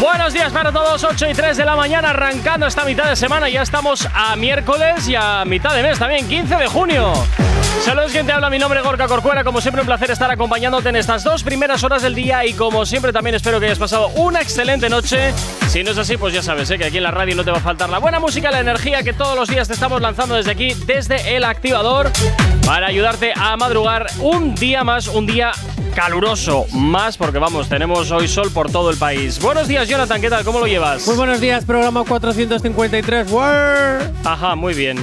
Buenos días para todos, 8 y 3 de la mañana, arrancando esta mitad de semana. Ya estamos a miércoles y a mitad de mes también, 15 de junio. Saludos, quien te habla. Mi nombre es Gorka Corcuera. Como siempre, un placer estar acompañándote en estas dos primeras horas del día. Y como siempre, también espero que hayas pasado una excelente noche. Si no es así, pues ya sabes ¿eh? que aquí en la radio no te va a faltar la buena música, la energía que todos los días te estamos lanzando desde aquí, desde el activador, para ayudarte a madrugar un día más, un día caluroso más, porque vamos, tenemos hoy sol por todo el país. Buenos días, Jonathan, ¿qué tal? ¿Cómo lo llevas? Muy buenos días, programa 453. ¡War! Ajá, muy bien.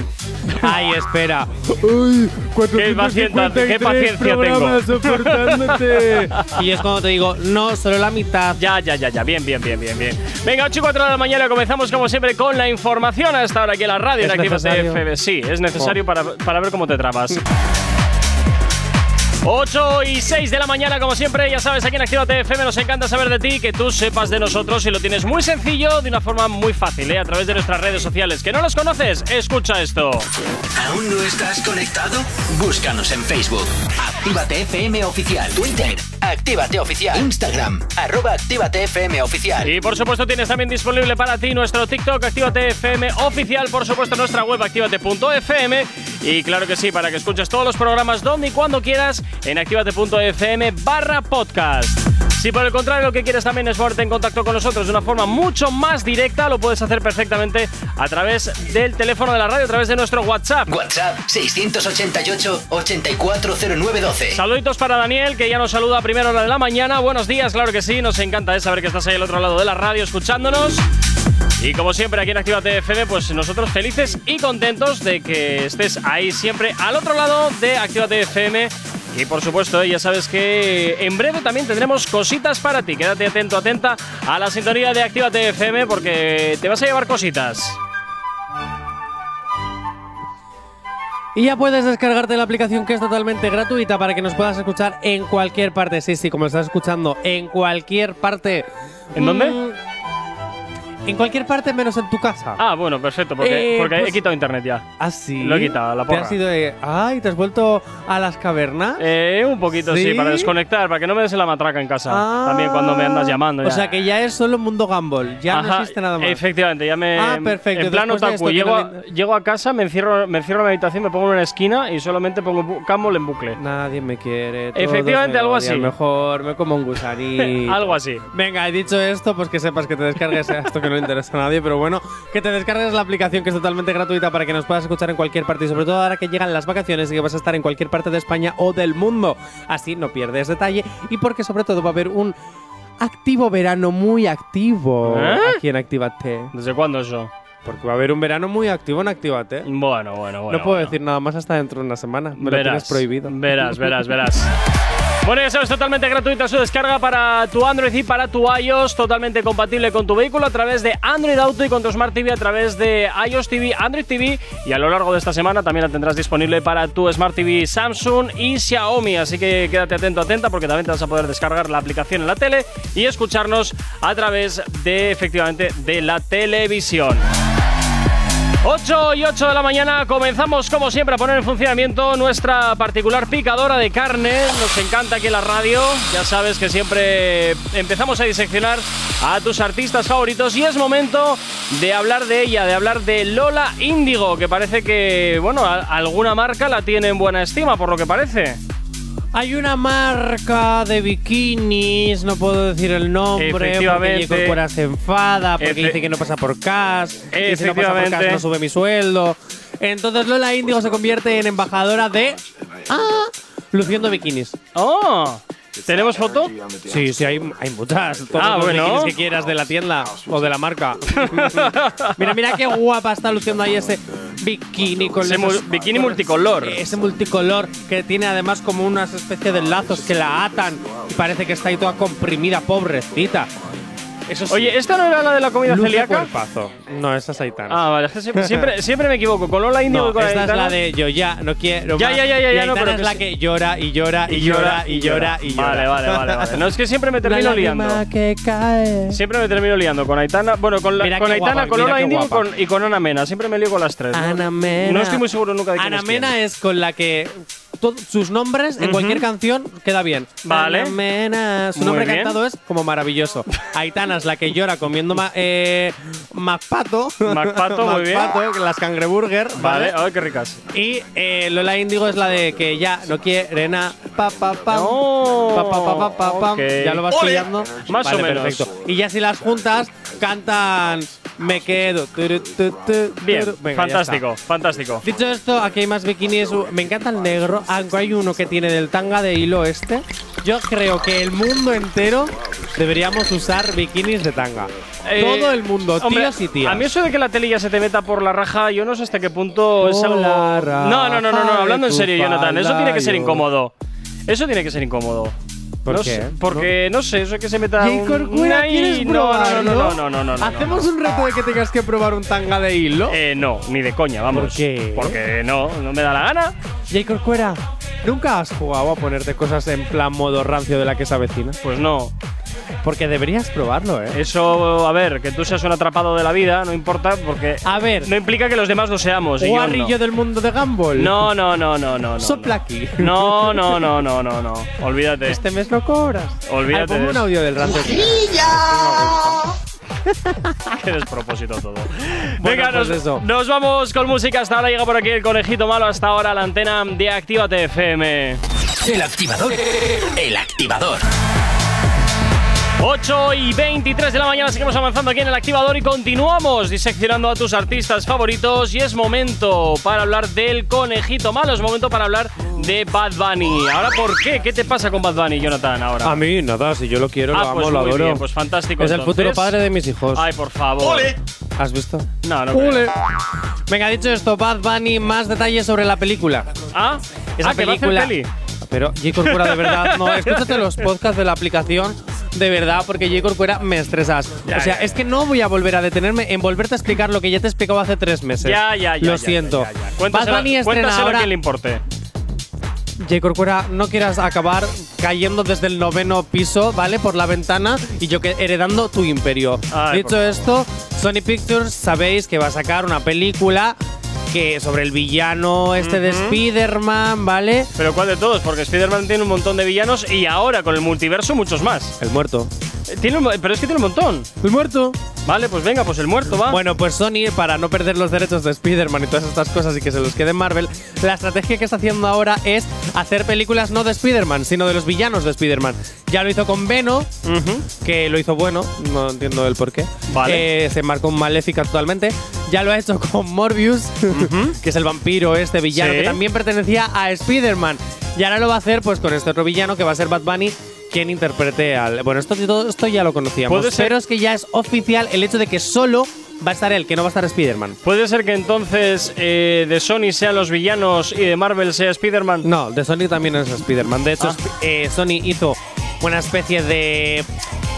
Ay, espera. Qué paciencia, qué paciencia tengo. soportándote. y es cuando te digo, no, solo la mitad. Ya, ya, ya, ya. Bien, bien, bien, bien, bien. Venga, 8 y 4 de la mañana comenzamos como siempre con la información a esta hora aquí en la radio. ¿Es en. Sí, es necesario para, para ver cómo te trabas. 8 y 6 de la mañana, como siempre, ya sabes, aquí en Actívate FM nos encanta saber de ti, que tú sepas de nosotros y lo tienes muy sencillo, de una forma muy fácil, ¿eh? a través de nuestras redes sociales. ¿Que no los conoces? Escucha esto. ¿Aún no estás conectado? Búscanos en Facebook. Actívate FM Oficial. Twitter. Actívate Oficial. Instagram. Arroba Actívate FM Oficial. Y por supuesto tienes también disponible para ti nuestro TikTok Actívate FM oficial, por supuesto nuestra web activate.fm y claro que sí, para que escuches todos los programas donde y cuando quieras en activate.fm barra podcast. Si por el contrario lo que quieres también es ponerte en contacto con nosotros de una forma mucho más directa, lo puedes hacer perfectamente a través del teléfono de la radio, a través de nuestro WhatsApp. WhatsApp 688-840912. Saluditos para Daniel, que ya nos saluda a primera hora de la mañana. Buenos días, claro que sí, nos encanta eh, saber que estás ahí al otro lado de la radio escuchándonos. Y como siempre aquí en Actívate FM, pues nosotros felices y contentos de que estés ahí siempre al otro lado de Actívate FM. Y por supuesto, ya sabes que en breve también tendremos cositas para ti. Quédate atento, atenta a la sintonía de Actívate FM porque te vas a llevar cositas. Y ya puedes descargarte la aplicación que es totalmente gratuita para que nos puedas escuchar en cualquier parte. Sí, sí, como estás escuchando, en cualquier parte. ¿En dónde? Mm, En cualquier parte menos en tu casa. Ah, bueno, perfecto, porque, Eh, porque he pues- quitado internet ya. ¿Ah, sí? Lo he quitado, la ¿Te porra. has ido de- Ay, ¿te has vuelto a las cavernas? Eh, un poquito, sí, ¿Sí? para desconectar, para que no me des la matraca en casa. Ah. También cuando me andas llamando. O ya. sea que ya es solo mundo Gumball. Ya no Ajá, existe nada más. Efectivamente, ya me. Ah, perfecto, En plan después de otaku, esto, llego, a, llego a casa, me encierro, me encierro en la habitación, me pongo en una esquina y solamente pongo bu- Gumball en bucle. Nadie me quiere. todos Efectivamente, me algo odian, así. Mejor me como un gusanito. Algo así. Venga, he dicho esto, pues que sepas que te descargues esto que no le interesa a nadie, pero bueno, que te descargues la aplicación que es totalmente gratuita para que nos puedas escuchar en cualquier parte y sobre todo ahora que llegan las vacaciones y que vas a estar en cualquier parte de España o del mundo. Así no pierdes detalle y porque sobre todo va a haber un activo verano muy activo ¿Eh? aquí en Actívate. ¿Desde cuándo eso? Porque va a haber un verano muy activo en Actívate. Bueno, bueno, bueno. no puedo bueno. decir nada más hasta dentro de una semana. Me lo tienes Verás, prohibido. Verás, verás, verás. Bueno, ya sabes, totalmente gratuita su descarga para tu Android y para tu iOS, totalmente compatible con tu vehículo a través de Android Auto y con tu Smart TV a través de iOS TV, Android TV y a lo largo de esta semana también la tendrás disponible para tu Smart TV Samsung y Xiaomi, así que quédate atento, atenta porque también te vas a poder descargar la aplicación en la tele y escucharnos a través de, efectivamente, de la televisión. 8 y 8 de la mañana comenzamos como siempre a poner en funcionamiento nuestra particular picadora de carne. Nos encanta aquí la radio. Ya sabes que siempre empezamos a diseccionar a tus artistas favoritos y es momento de hablar de ella, de hablar de Lola Índigo, que parece que, bueno, alguna marca la tiene en buena estima, por lo que parece. Hay una marca de bikinis, no puedo decir el nombre, porque. Corcuera se enfada, porque dice que no pasa por cash, y si no pasa por cash no sube mi sueldo. Entonces Lola Índigo se convierte en embajadora de... Ah, luciendo bikinis. ¡Oh! ¿Tenemos foto? Sí, sí, hay, hay muchas. Todos Ah, los bueno. que quieras de la tienda o de la marca. mira, mira qué guapa está luciendo ahí ese bikini con Ese esos- bikini multicolor. Ese multicolor que tiene además como unas especie de lazos que la atan y parece que está ahí toda comprimida, pobrecita. Eso sí. Oye, ¿esta no era la de la comida Luce celíaca? cuerpazo. No, esa es Aitana. Ah, vale, es que siempre, siempre, siempre me equivoco. Con Lola Índigo no, y con esta es Aitana. la de yo ya no quiero Ya, más. ya, ya, ya, ya, no, pero es la que llora y llora y llora y llora y llora. Vale, vale, vale, vale. No, es que siempre me termino lágrima liando. que cae. Siempre me termino liando con Aitana. Bueno, con, la- con Aitana, guapa, con Lola Índigo y con, y con Ana Mena. Siempre me lío con las tres. ¿no? Ana Mena. No estoy muy seguro nunca de quién Ana es. Mena es con la que sus nombres en cualquier canción queda bien. Vale. Ana. Su Muy nombre bien. cantado es como maravilloso. Aitana es la que llora comiendo ma- eh, Macpato. Macpato, muy bien. Macpato, las cangreburger. Vale, ay, qué ricas. Y eh, Lola Índigo es la de que ya no quiere nada. Pa, pa, pam. Oh, Pa, pa, pa, pa, pa. Ya lo vas Ole. pillando. Más Vale, o menos. Perfecto. Y ya si las juntas, cantan Me quedo. Turu, Bien. Venga, fantástico, fantástico. Dicho esto, aquí hay más bikinis. Me encanta el negro, aunque hay uno que tiene del tanga de hilo este. Yo creo que el mundo entero deberíamos usar bikinis de tanga. Eh, Todo el mundo, hombre, tíos y tías. A mí eso de que la telilla se te meta por la raja, yo no sé hasta qué punto es algo. la raja No, no, no, no, no, hablando en serio, Jonathan, eso tiene que ser incómodo. Eso tiene que ser incómodo. ¿Por No qué? sé, porque no sé, eso de que se meta. Jay un- Corcuera, ¿quieres no, probarlo? no, no, no, no, no, no, no, ¿Hacemos no. un reto de que tengas que probar un tanga de hilo? Eh, no, ni de coña, vamos. ¿Por qué? Porque no, no me da la gana. Jay Corcuera, ¿nunca has jugado a ponerte cosas en plan modo rancio de la que se avecina? Pues no. Porque deberías probarlo, ¿eh? Eso, a ver, que tú seas un atrapado de la vida, no importa, porque A ver, no implica que los demás lo seamos. y yo guarrillo no. del mundo de Gumball. No, no, no, no, no. no, Sopla no. aquí. No, no, no, no, no, no. Olvídate. Este mes no cobras. Olvídate Ay, ponme de un audio del rancio. Qué despropósito todo. Bueno, Venga, pues nos, eso. nos vamos con música. Hasta ahora llega por aquí el conejito malo. Hasta ahora la antena de Actívate FM. El activador. El activador. 8 y 23 de la mañana seguimos avanzando aquí en el activador y continuamos diseccionando a tus artistas favoritos y es momento para hablar del conejito malo, es momento para hablar de Bad Bunny. Ahora, ¿por qué? ¿Qué te pasa con Bad Bunny, Jonathan, ahora? A mí, nada, si yo lo quiero, Ah, lo amo, pues lo muy adoro. bien, pues fantástico, Es el futuro padre de mis hijos. Ay, por favor. ¿Has visto? No, no creo. Ole. Venga, dicho esto, Bad Bunny, más detalles sobre la película. Ah, Esa ah, que va a hacer película. peli. Pero J. De verdad, no, escúchate los podcasts de la aplicación, de verdad, porque J. Corcuera me estresas. Ya, o sea, ya, es que no voy a volver a detenerme en volverte a explicar lo que ya te he explicado hace tres meses. Ya, ya, ya. Lo siento. Bad Bunny estrena a ahora. quien le importe. J. Corcuera, no quieras acabar cayendo desde el noveno piso, ¿vale? Por la ventana y yo que heredando tu imperio. Ay, Dicho esto, Sony Pictures sabéis que va a sacar una película que sobre el villano este de Ujú. Spider-Man, ¿vale? Pero ¿cuál de todos? Porque Spider-Man tiene un montón de villanos y ahora con el multiverso muchos más. El muerto. Tiene un pero es que tiene un montón. El muerto. Vale, pues venga, pues el muerto va. Bueno, pues Sony, para no perder los derechos de Spider-Man y todas estas cosas y que se los quede Marvel, la estrategia que está haciendo ahora es hacer películas no de Spider-Man, sino de los villanos de Spider-Man. Ya lo hizo con Venom, Ujú. que lo hizo bueno, no entiendo el por qué. Vale. Eh, se marcó un Maléfica totalmente. Ya lo ha hecho con Morbius, que es el vampiro este villano Sí. que también pertenecía a Spider-Man. Y ahora lo va a hacer pues con este otro villano que va a ser Bad Bunny. Quien interprete al. Bueno, esto, todo esto ya lo conocíamos. Puede ser- Pero es que ya es oficial el hecho de que solo va a estar él, que no va a estar Spider-Man. ¿Puede ser que entonces eh, de Sony sean los villanos y de Marvel sea Spider-Man? No, de Sony también es Spider-Man. De hecho, Ah. Eh, Sony hizo una especie de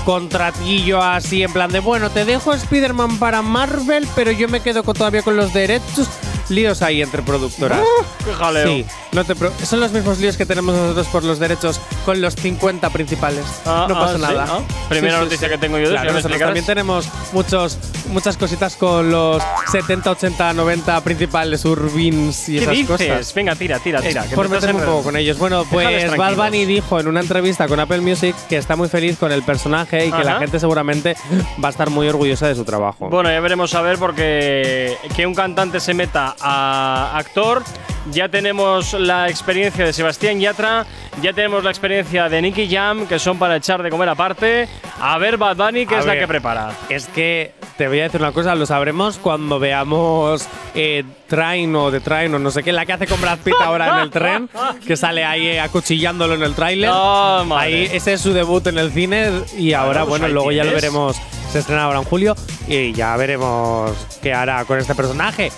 contratillo así en plan de, bueno, te dejo Spider-Man para Marvel, pero yo me quedo con- todavía con los derechos. Líos ahí entre productoras. ¡Qué jaleo! Sí, no te pro- son los mismos líos que tenemos nosotros por los derechos con los 50 principales. Ah, no pasa ah, ¿sí? nada. Ah, primera noticia que tengo yo de Claro, nosotros también tenemos muchos, muchas cositas con los 70, 80, 90 principales Urbins y ¿Qué esas dices? cosas. Venga, tira, tira, tira. que Por meterme un poco con ellos. Bueno, pues Bad. Bunny dijo en una entrevista con Apple Music que está muy feliz con el personaje y que la gente seguramente va a estar muy orgullosa de su trabajo. Bueno, ya veremos a ver porque que un cantante se meta a actor. Ya tenemos la experiencia de Sebastián Yatra, ya tenemos la experiencia de Nicky Jam, que son para echar de comer aparte. A ver Bad Bunny, que A es la que prepara. Es que te voy a decir una cosa, lo sabremos cuando veamos eh, Train o The Train o no sé qué, la que hace con Brad Pitt ahora en el tren, que sale ahí acuchillándolo en el tráiler. No, ahí ese es su debut en el cine y ahora, pues bueno, luego ya lo veremos. Se estrena ahora en julio y ya veremos qué hará con este personaje.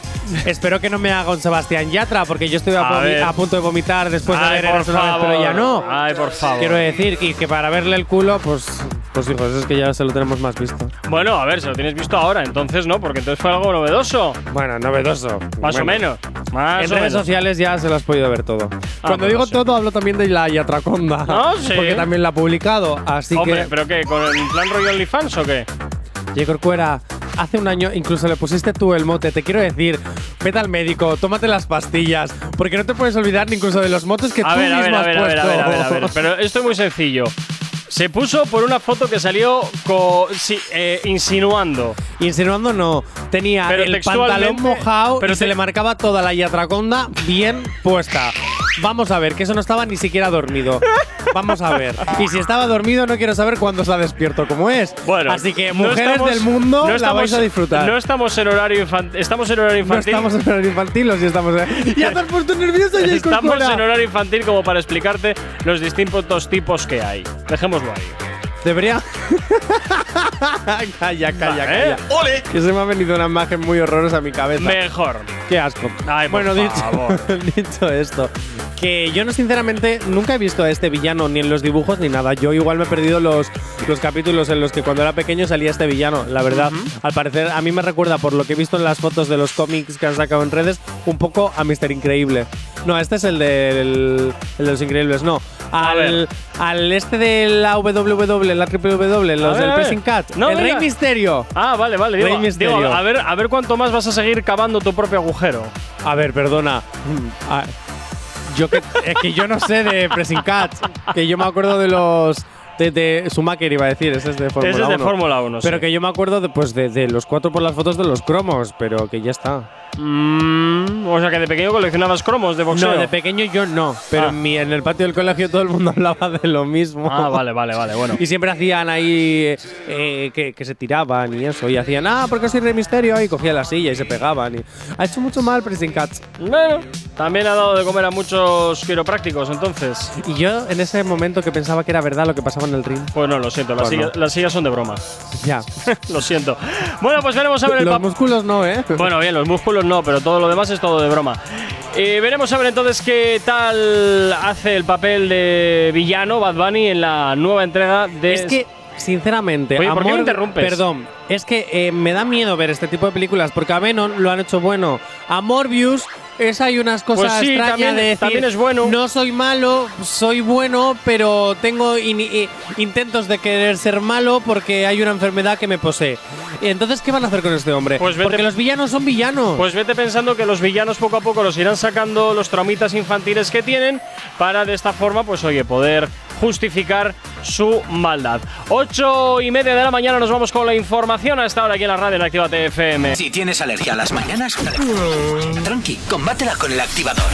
Espero que no me haga un Sebastián Yatra, porque yo estoy a, punto de vomitar después de ver Eres una vez, pero ya no. Ay, por favor. Quiero decir, y que para verle el culo, pues, pues hijos, es que ya se lo tenemos más visto. Bueno, a ver, si lo tienes visto ahora, entonces no, porque entonces fue algo novedoso. Bueno, novedoso. Más o Bueno. menos. Más En o redes menos. sociales ya se lo has podido ver todo. Cuando pues digo no sé. todo, hablo también de la Yatraconda. Ah, sí. Porque también la ha publicado. Así Hombre, que, ¿pero qué? ¿Con el plan Royal OnlyFans o qué? J. Corcuera, hace un año incluso le pusiste tú el mote. Te quiero decir, vete al médico, tómate las pastillas. Porque no te puedes olvidar ni incluso de los motes que A tú ver, a mismo ver, a has ver, a ver, a puesto. ver, a ver, a ver. Pero esto es muy sencillo. Se puso por una foto que salió sí, eh, insinuando. Insinuando no. Tenía Pero el pantalón mojado pero y se le marcaba toda la yatraconda bien puesta. Vamos a ver, que eso no estaba ni siquiera dormido. Vamos a ver. Y si estaba dormido, no quiero saber cuándo se ha despierto como es. Bueno, Así que, no mujeres estamos- del mundo, no la vais a disfrutar. No estamos en horario infantil. Estamos en horario No infantil. estamos en horario infantil o si estamos en. ¡Ya te has puesto nervioso. Estamos en horario infantil como para explicarte los distintos tipos que hay. Dejémoslo ahí. Debería. calla, calla, ¿eh? calla. ¡Ole! Que se me ha venido una imagen muy horrorosa a mi cabeza. Mejor. Qué asco. Ay, por bueno, dicho, favor. dicho esto, que yo no sinceramente nunca he visto a este villano ni en los dibujos ni nada. Yo igual me he perdido los, los capítulos en los que cuando era pequeño salía este villano. La verdad, al parecer a mí me recuerda por lo que he visto en las fotos de los cómics que han sacado en redes un poco a Mr. Increíble. No, este es el de los Increíbles, no. Al, al este de la WW, la WW, los ver, del. Pressing Cat. No, el Rey. Misterio. Ah, vale, vale. Digo, Rey Misterio. digo, a, ver, a ver cuánto más vas a seguir cavando tu propio agujero. A ver, perdona. Yo que, es que yo no sé de Pressing Cats. Que yo me acuerdo de los. De, de Schumacher iba a decir, ese es de Fórmula 1. Ese es de Fórmula 1, Pero sí. que yo me acuerdo de, pues de, de los cuatro por las fotos de los cromos, pero que ya está. Mm, o sea que de pequeño coleccionabas cromos de boxeo. No, de pequeño yo no. Pero Ah. en, mi- en el patio del colegio todo el mundo hablaba de lo mismo. Ah, vale, vale, vale, bueno. Y siempre hacían ahí eh, que, que se tiraban y eso. Y hacían, ah, porque soy Rey Misterio. Y cogía la silla y se pegaban. Y ha hecho mucho mal Pressing Cats. Bueno, también ha dado de comer a muchos quiroprácticos, entonces. Y yo en ese momento que pensaba que era verdad lo que pasaba en el ring. Pues no, lo siento, las, Pues no. sillas, las sillas son de broma. Ya. lo siento. Bueno, pues veremos a ver el Los músculos no, ¿eh? Bueno, bien, los músculos no, pero todo lo demás es todo de broma. Eh, veremos a ver entonces qué tal hace el papel de villano Bad Bunny en la nueva entrega de. Es que, sinceramente, Oye, ¿por qué me interrumpes? Perdón, es que eh, me da miedo ver este tipo de películas porque a Venom lo han hecho bueno. A Morbius es hay unas cosas Pues sí, extrañas también- de decir, también es bueno. No soy malo, soy bueno, pero tengo in- intentos de querer ser malo porque hay una enfermedad que me posee. Y entonces, ¿qué van a hacer con este hombre? Pues porque los villanos son villanos. Pues vete pensando que los villanos poco a poco los irán sacando los traumitas infantiles que tienen para de esta forma, pues oye, poder justificar su maldad. Ocho y media de la mañana nos vamos con la información a esta hora aquí en la radio en Activa TFM. Si tienes alergia a las mañanas, tranqui, combátela con el activador.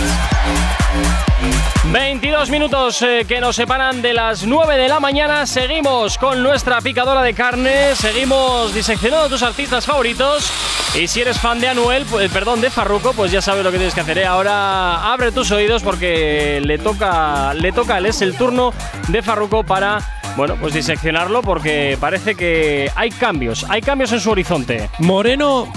22 minutos eh, que nos separan de las 9 de la mañana. Seguimos con nuestra picadora de carne. Seguimos diseccionando tus artistas favoritos. Y si eres fan de Anuel, pues, perdón, de Farruko, pues ya sabes lo que tienes que hacer. ¿eh? Ahora abre tus oídos porque le toca, le toca. Es el turno de Farruko para, bueno, pues diseccionarlo porque parece que hay cambios. Hay cambios en su horizonte. Moreno,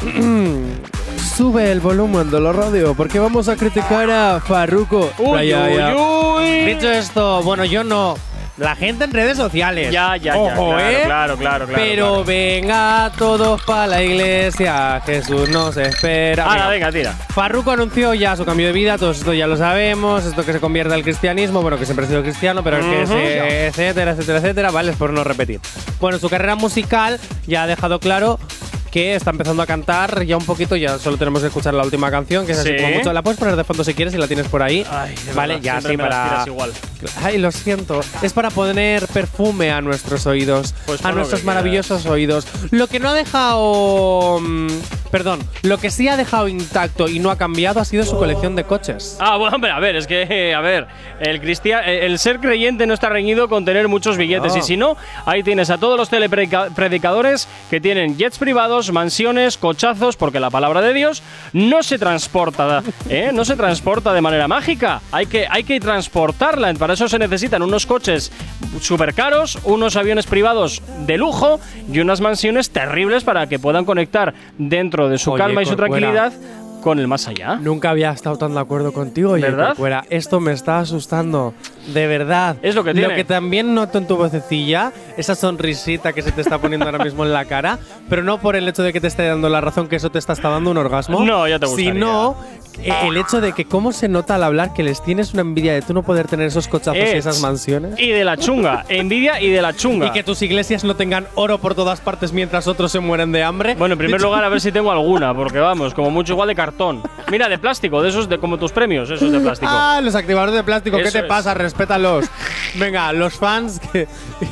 sube el volumen de la radio porque vamos a criticar a Farruko. Uy, uy, uy. Dicho esto, bueno, yo no. La gente en redes sociales. Ya, ya, ya. Ojo, claro, ¿eh? claro, claro, claro. Pero claro. venga todos para la iglesia, Jesús nos espera. Ahora, Venga. venga, tira. Farruko anunció ya su cambio de vida, todo esto ya lo sabemos, esto que se convierte al cristianismo, bueno, que siempre ha sido cristiano, pero que Ujú. se, etcétera, etcétera, etcétera, vale, es por no repetir. Bueno, su carrera musical ya ha dejado claro que está empezando a cantar ya un poquito, ya solo tenemos que escuchar la última canción, que es así Sí. como mucho. La puedes poner de fondo si quieres, si la tienes por ahí. Ay, vale, verdad, ya siempre sí, me las para. igual. Ay, lo siento. Es para poner perfume a nuestros oídos, Pues a nuestros maravillosos oídos. Lo que no ha dejado. mm, perdón, lo que sí ha dejado intacto y no ha cambiado ha sido su colección de coches. Ah, bueno, hombre, a ver, es que, a ver, el, cristia- eh, el ser creyente no está reñido con tener muchos billetes. No. Y si no, ahí tienes a todos los telepredicadores que tienen jets privados, mansiones, cochazos, porque la palabra de Dios no se transporta, ¿eh? no se transporta de manera mágica. Hay que, hay que transportarla. Para eso se necesitan unos coches súper caros, unos aviones privados de lujo y unas mansiones terribles para que puedan conectar dentro de su Oye, calma y su tranquilidad con el más allá. Nunca había estado tan de acuerdo contigo, y ¿Verdad? Fuera. Esto me está asustando. De verdad. Es lo que tiene. Lo que también noto en tu vocecilla, esa sonrisita que se te está poniendo ahora mismo en la cara, pero no por el hecho de que te esté dando la razón que eso te está, está dando un orgasmo. No, ya te gustaría. Sino el hecho de que cómo se nota al hablar que les tienes una envidia de tú no poder tener esos cochazos y Es- esas mansiones. Y de la chunga. Envidia y de la chunga. Y que tus iglesias no tengan oro por todas partes mientras otros se mueren de hambre. Bueno, en primer lugar, a ver si tengo alguna, porque vamos, como mucho igual de cartón. Mira, de plástico, de esos, de como tus premios, esos de plástico. Ah, los activadores de plástico, ¿qué te es. pasa? Respétalos. Venga, los fans que,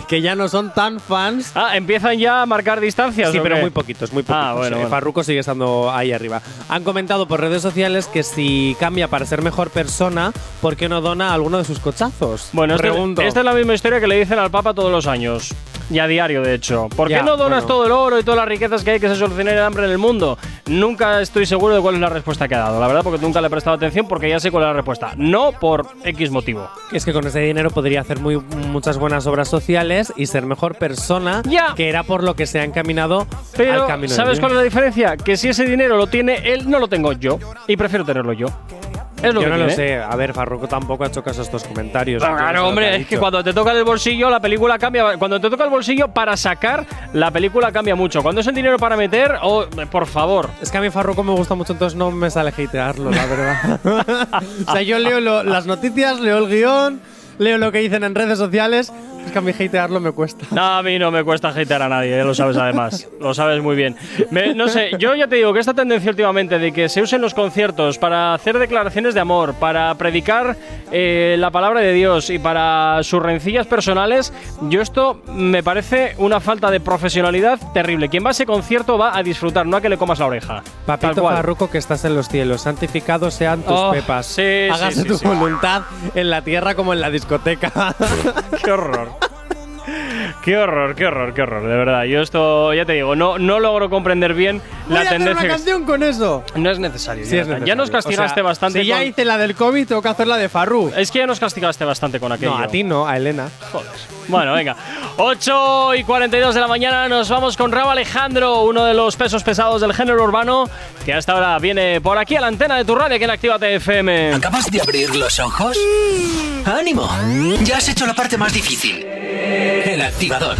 que ya no son tan fans. Ah, empiezan ya a marcar distancias. Sí, ¿o pero qué? muy poquitos, muy poquitos. Ah, bueno, Eh, bueno. Farruko sigue estando ahí arriba. Han comentado por redes sociales que si cambia para ser mejor persona, ¿por qué no dona alguno de sus cochazos? Bueno, este- esta es la misma historia que le dicen al Papa todos los años. Y a diario, de hecho. ¿Por qué no donas bueno. todo el oro y todas las riquezas que hay que se solucionar el hambre en el mundo? Nunca estoy seguro de cuál es la respuesta que ha dado. La verdad, porque nunca le he prestado atención porque ya sé cuál es la respuesta. No por X motivo. Es que con ese dinero podría hacer muy, muchas buenas obras sociales y ser mejor persona, Ya. que era por lo que se ha encaminado Pero, al camino. ¿sabes cuál es la diferencia? Que si ese dinero lo tiene él, no lo tengo yo. Y prefiero tenerlo yo. Es lo Yo que no lo sé. A ver, Farruko tampoco ha hecho caso a estos comentarios. Claro, hombre, es que cuando te toca el bolsillo, la película cambia. Cuando te toca el bolsillo para sacar, la película cambia mucho. Cuando es el dinero para meter, oh, por favor. Es que a mí Farruko me gusta mucho, entonces no me sale hatearlo, la verdad. o sea, yo leo lo- las noticias, leo el guion, leo lo que dicen en redes sociales. Es que a mí hatearlo me cuesta. No, a mí no me cuesta hatear a nadie, eh, lo sabes además. lo sabes muy bien. Me- no sé, yo ya te digo que esta tendencia últimamente de que se usen los conciertos para hacer declaraciones de amor, para predicar eh, la palabra de Dios y para sus rencillas personales, yo esto me parece una falta de profesionalidad terrible. Quien va a ese concierto va a disfrutar, no a que le comas la oreja. Papito. Farruko que estás en los cielos, santificados sean tus Oh, pepas. sí, Hágase sí, sí, tu sí. voluntad en la tierra como en la discoteca. Qué horror. Qué horror, qué horror, qué horror, de verdad. Yo esto, ya te digo, no, no logro comprender bien Voy la a hacer tendencia. una que- canción con eso. No es necesario. Sí, es Jonathan. Ya nos necesario. castigaste O sea, bastante. Si ya con- hice la del COVID, tengo que hacer la de Farru. Es que ya nos castigaste bastante con aquello. No, a ti no, a Elena. Joder. Bueno, venga. 8 y 42 de la mañana nos vamos con Rabo Alejandro, uno de los pesos pesados del género urbano, que hasta ahora viene por aquí a la antena de tu radio, aquí en Actívate FM. ¿Acabas de abrir los ojos? ¡Ánimo! Ya has hecho la parte más difícil. El activador.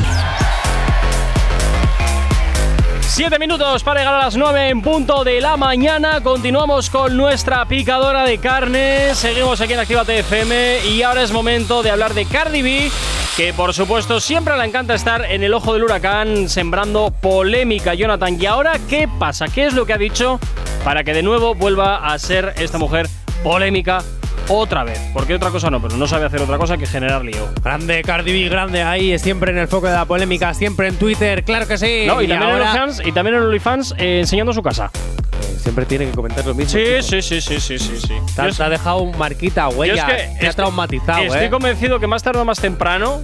Siete minutos para llegar a las 9 en punto de la mañana. Continuamos con nuestra picadora de carne. Seguimos aquí en Actívate FM y ahora es momento de hablar de Cardi B, que por supuesto siempre le encanta estar en el ojo del huracán sembrando polémica, Jonathan. ¿Y ahora qué pasa? ¿Qué es lo que ha dicho para que de nuevo vuelva a ser esta mujer polémica otra vez? Porque otra cosa no, pero no sabe hacer otra cosa que generar lío. Grande Cardi B, grande ahí, siempre en el foco de la polémica, siempre en Twitter, claro que sí. No, y, también en ahora- OnlyFans, y también en OnlyFans eh, enseñando su casa. Siempre tiene que comentar lo mismo. Sí, sí, sí, sí, sí, sí, sí. Te, ha- te dejado un marquita, huella. es que te ha traumatizado, Estoy ¿eh? convencido que más tarde o más temprano,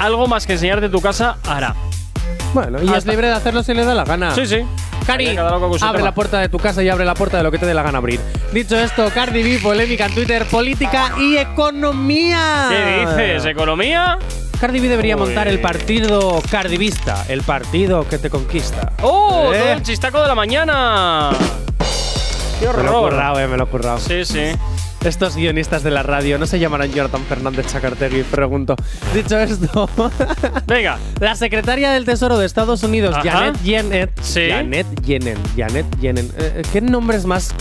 algo más que enseñarte tu casa hará. Bueno, y es libre de hacerlo si le da la gana. Sí, sí. Cari, abre la puerta de tu casa y abre la puerta de lo que te dé la gana abrir. Dicho esto, Cardi B, polémica en Twitter, política y economía. ¿Qué dices? ¿Economía? Cardi B debería Uy. montar el partido cardivista, el partido que te conquista. ¡Oh! ¿Eh? Todo el chistaco de la mañana. ¡Qué Me lo he horror! currado, eh, me lo he currado. Sí, sí. Estos guionistas de la radio no se llamarán Jonathan Fernández Chacartegui, pregunto. Dicho esto, Venga. la secretaria del Tesoro de Estados Unidos, Ajá. Janet Yellen. Sí. Janet Yellen. Janet Yellen. Eh, ¿Qué nombres más?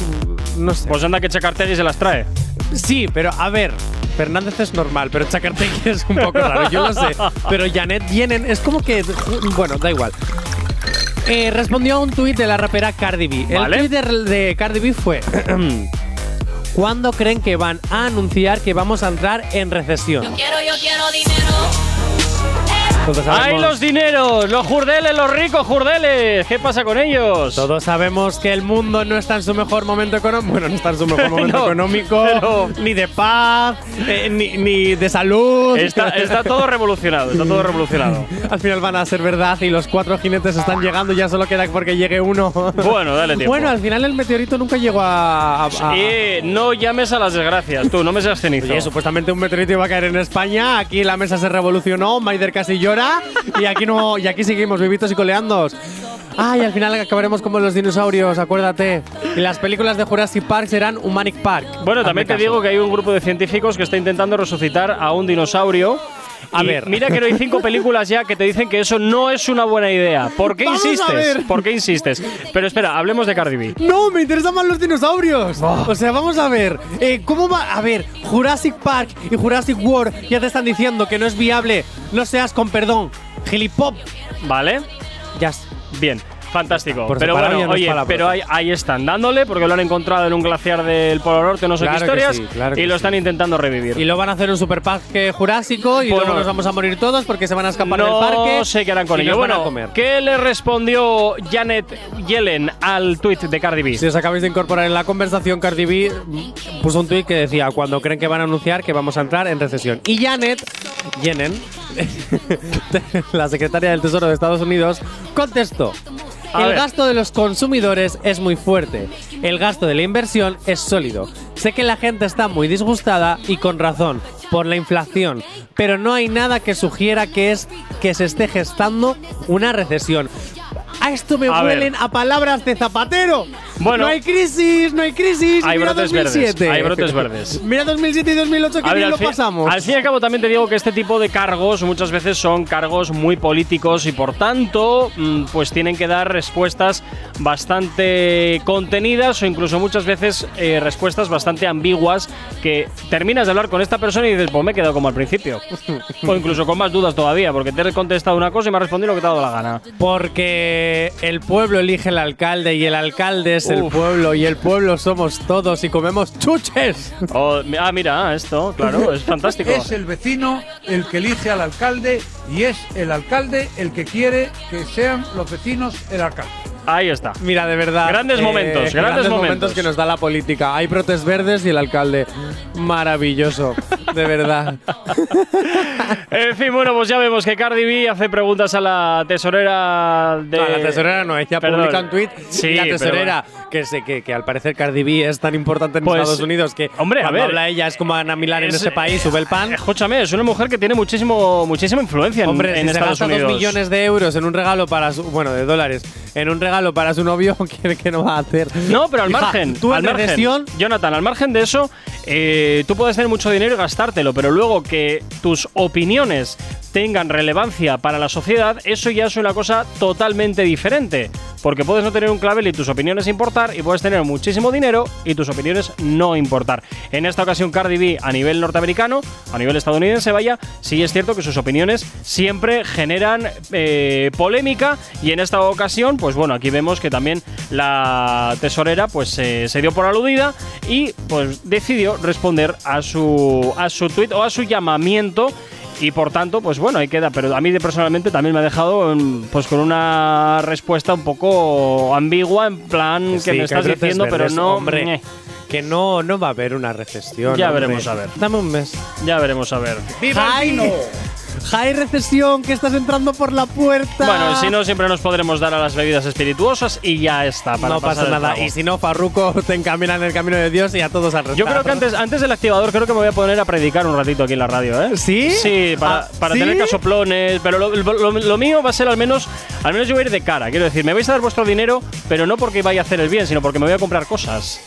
mm, No sé. Pues anda que Chacartegui se las trae. Sí, pero a ver, Fernández es normal, pero Chacartegui es un poco raro, yo lo sé. Pero Janet Yellen es como que. Bueno, da igual. Eh, respondió a un tuit de la rapera Cardi B. El tuit de, de Cardi B fue. ¿Cuándo creen que van a anunciar que vamos a entrar en recesión? Quiero, yo quiero dinero. Todos ¡Ay, los dineros! ¡Los jurdeles, los ricos jurdeles! ¿Qué pasa con ellos? todos sabemos que el mundo no está en su mejor momento económico. Bueno, no está en su mejor momento No, económico, pero- ni de paz, eh, ni, ni de salud. Está, está todo revolucionado, está todo revolucionado. Al final van a ser verdad y los cuatro jinetes están llegando, ya solo queda porque llegue uno. Bueno, dale tiempo. Bueno, al final el meteorito nunca llegó a. a- a- Eh, no llames a las desgracias, tú, no me seas cenizo. Oye, supuestamente un meteorito iba a caer en España, aquí la mesa se revolucionó, Maider casi llora y aquí no y aquí seguimos vivitos y coleandos. Ay, al final acabaremos como los dinosaurios, acuérdate. Y las películas de Jurassic Park serán Humanic Park. Bueno, también te digo que hay un grupo de científicos que está intentando resucitar a un dinosaurio. A Y ver. Mira que no hay cinco películas ya que te dicen que eso no es una buena idea. ¿Por qué Vamos a insistes? ver. ¿Por qué insistes? Pero espera, hablemos de Cardi B. No, me interesan más los dinosaurios. O sea, vamos a ver. eh, ¿Cómo va? A ver, Jurassic Park y Jurassic World ya te están diciendo que no es viable. No seas con perdón. Gilipop. ¿Vale? Ya. s- Bien. Fantástico. Por pero bueno, no oye, pero ahí, ahí están dándole porque lo han encontrado en un glaciar del Polo Norte, no sé Claro qué que historias, sí, claro que y lo sí. están intentando revivir. Y lo van a hacer un super parque jurásico y Bueno. luego nos vamos a morir todos porque se van a escapar no del parque. sé qué harán con ello. Bueno, comer. ¿qué le respondió Janet Yellen al tweet de Cardi B? Si os acabáis de incorporar en la conversación, Cardi B puso un tweet que decía cuando creen que van a anunciar que vamos a entrar en recesión. Y Janet Yellen, la secretaria del Tesoro de Estados Unidos, contestó. A el ver. gasto de los consumidores es muy fuerte. El gasto de la inversión es sólido. Sé que la gente está muy disgustada y con razón por la inflación, pero no hay nada que sugiera que es que se esté gestando una recesión. A esto me A ver. huelen a palabras de Zapatero. Bueno. no hay crisis, no hay crisis. Hay Mira brotes 2007. verdes, hay brotes verdes. Mira 2007 y 2008 que bien lo pasamos. Al fin y al cabo también te digo que este tipo de cargos muchas veces son cargos muy políticos y por tanto mm, pues tienen que dar respuestas bastante contenidas o incluso muchas veces eh, respuestas bastante ambiguas que terminas de hablar con esta persona y dices pues me he quedado como al principio o incluso con más dudas todavía porque te he contestado una cosa y me has respondido lo que te ha dado la gana. Porque el pueblo elige al alcalde y el alcalde es el pueblo y el pueblo somos todos y comemos chuches. O- ah, mira, esto, claro, es fantástico. Es el vecino el que elige al alcalde y es el alcalde el que quiere que sean los vecinos el alcalde. Ahí está. Mira, de verdad. Grandes momentos, grandes momentos. que nos da la política. Hay brotes verdes y el alcalde. Maravilloso. De verdad. En fin, bueno, pues ya vemos que Cardi B hace preguntas a la tesorera de. No, la tesorera no, ella Perdón. publica un tweet Sí, y la tesorera, que sé que, que al parecer Cardi B es tan importante en Pues, Estados Unidos que hombre, a ver, habla ella es como Ana Milán en es- ese país, sube el pan. Escúchame, es una mujer que tiene muchísimo, muchísima influencia en, Hombre, en si se Estados gasta Unidos. dos millones de euros en un regalo para su, bueno, de dólares, en un regalo para su novio, ¿qué, qué no va a hacer? No, pero al Hija, margen. tú al en margen, recesión, Jonathan, al margen de eso, eh, tú puedes tener mucho dinero y gastártelo, pero luego que tus opiniones tengan relevancia para la sociedad, eso ya es una cosa totalmente diferente. Porque puedes no tener un clavel y tus opiniones importar, y puedes tener muchísimo dinero y tus opiniones no importar. En esta ocasión, Cardi B, a nivel norteamericano, a nivel estadounidense, vaya, sí es cierto que sus opiniones siempre generan eh, polémica, y en esta ocasión, pues bueno, aquí vemos que también la tesorera pues eh, se dio por aludida y pues decidió responder a su a su tweet o a su llamamiento y por tanto pues bueno ahí queda pero a mí personalmente también me ha dejado mm, pues con una respuesta un poco ambigua en plan que, sí, me estás diciendo pero no hombre, eh, que no, no va a haber una recesión. Ya hombre. veremos a ver. Dame un mes. ya veremos a ver ¡Viva el vino! Hay recesión, que estás entrando por la puerta. bueno si no siempre nos podremos dar a las bebidas espirituosas y ya está para no pasa nada. Y si no, Farruco te encamina en el camino de Dios y a todos al yo creo que antes, antes del activador creo que me voy a poner a predicar un ratito aquí en la radio, ¿eh? ¿Sí? Sí, para, Ah, para ¿sí? tener casoplones, pero lo, lo- lo mío va a ser al menos, al menos yo voy a ir de cara. Quiero decir, me vais a dar vuestro dinero, pero no porque vaya a hacer el bien, sino porque me voy a comprar cosas.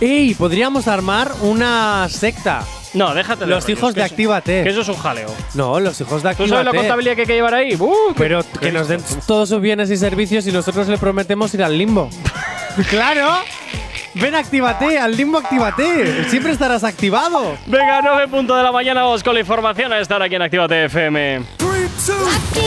¡Ey! Podríamos armar una secta. No, déjate de Los rollos, hijos que de eso- Actívate. Que eso es un jaleo. No, los hijos de ¿Tú Actívate. sabes la contabilidad que hay que llevar ahí? ¡Uh! Pero que nos den todos sus bienes y servicios y nosotros le prometemos ir al limbo. ¡Claro! Ven, actívate, al limbo actívate. Siempre estarás activado. Venga, 9 punto de la mañana, vamos con la información a estar aquí en Actívate FM. ¡Actívate!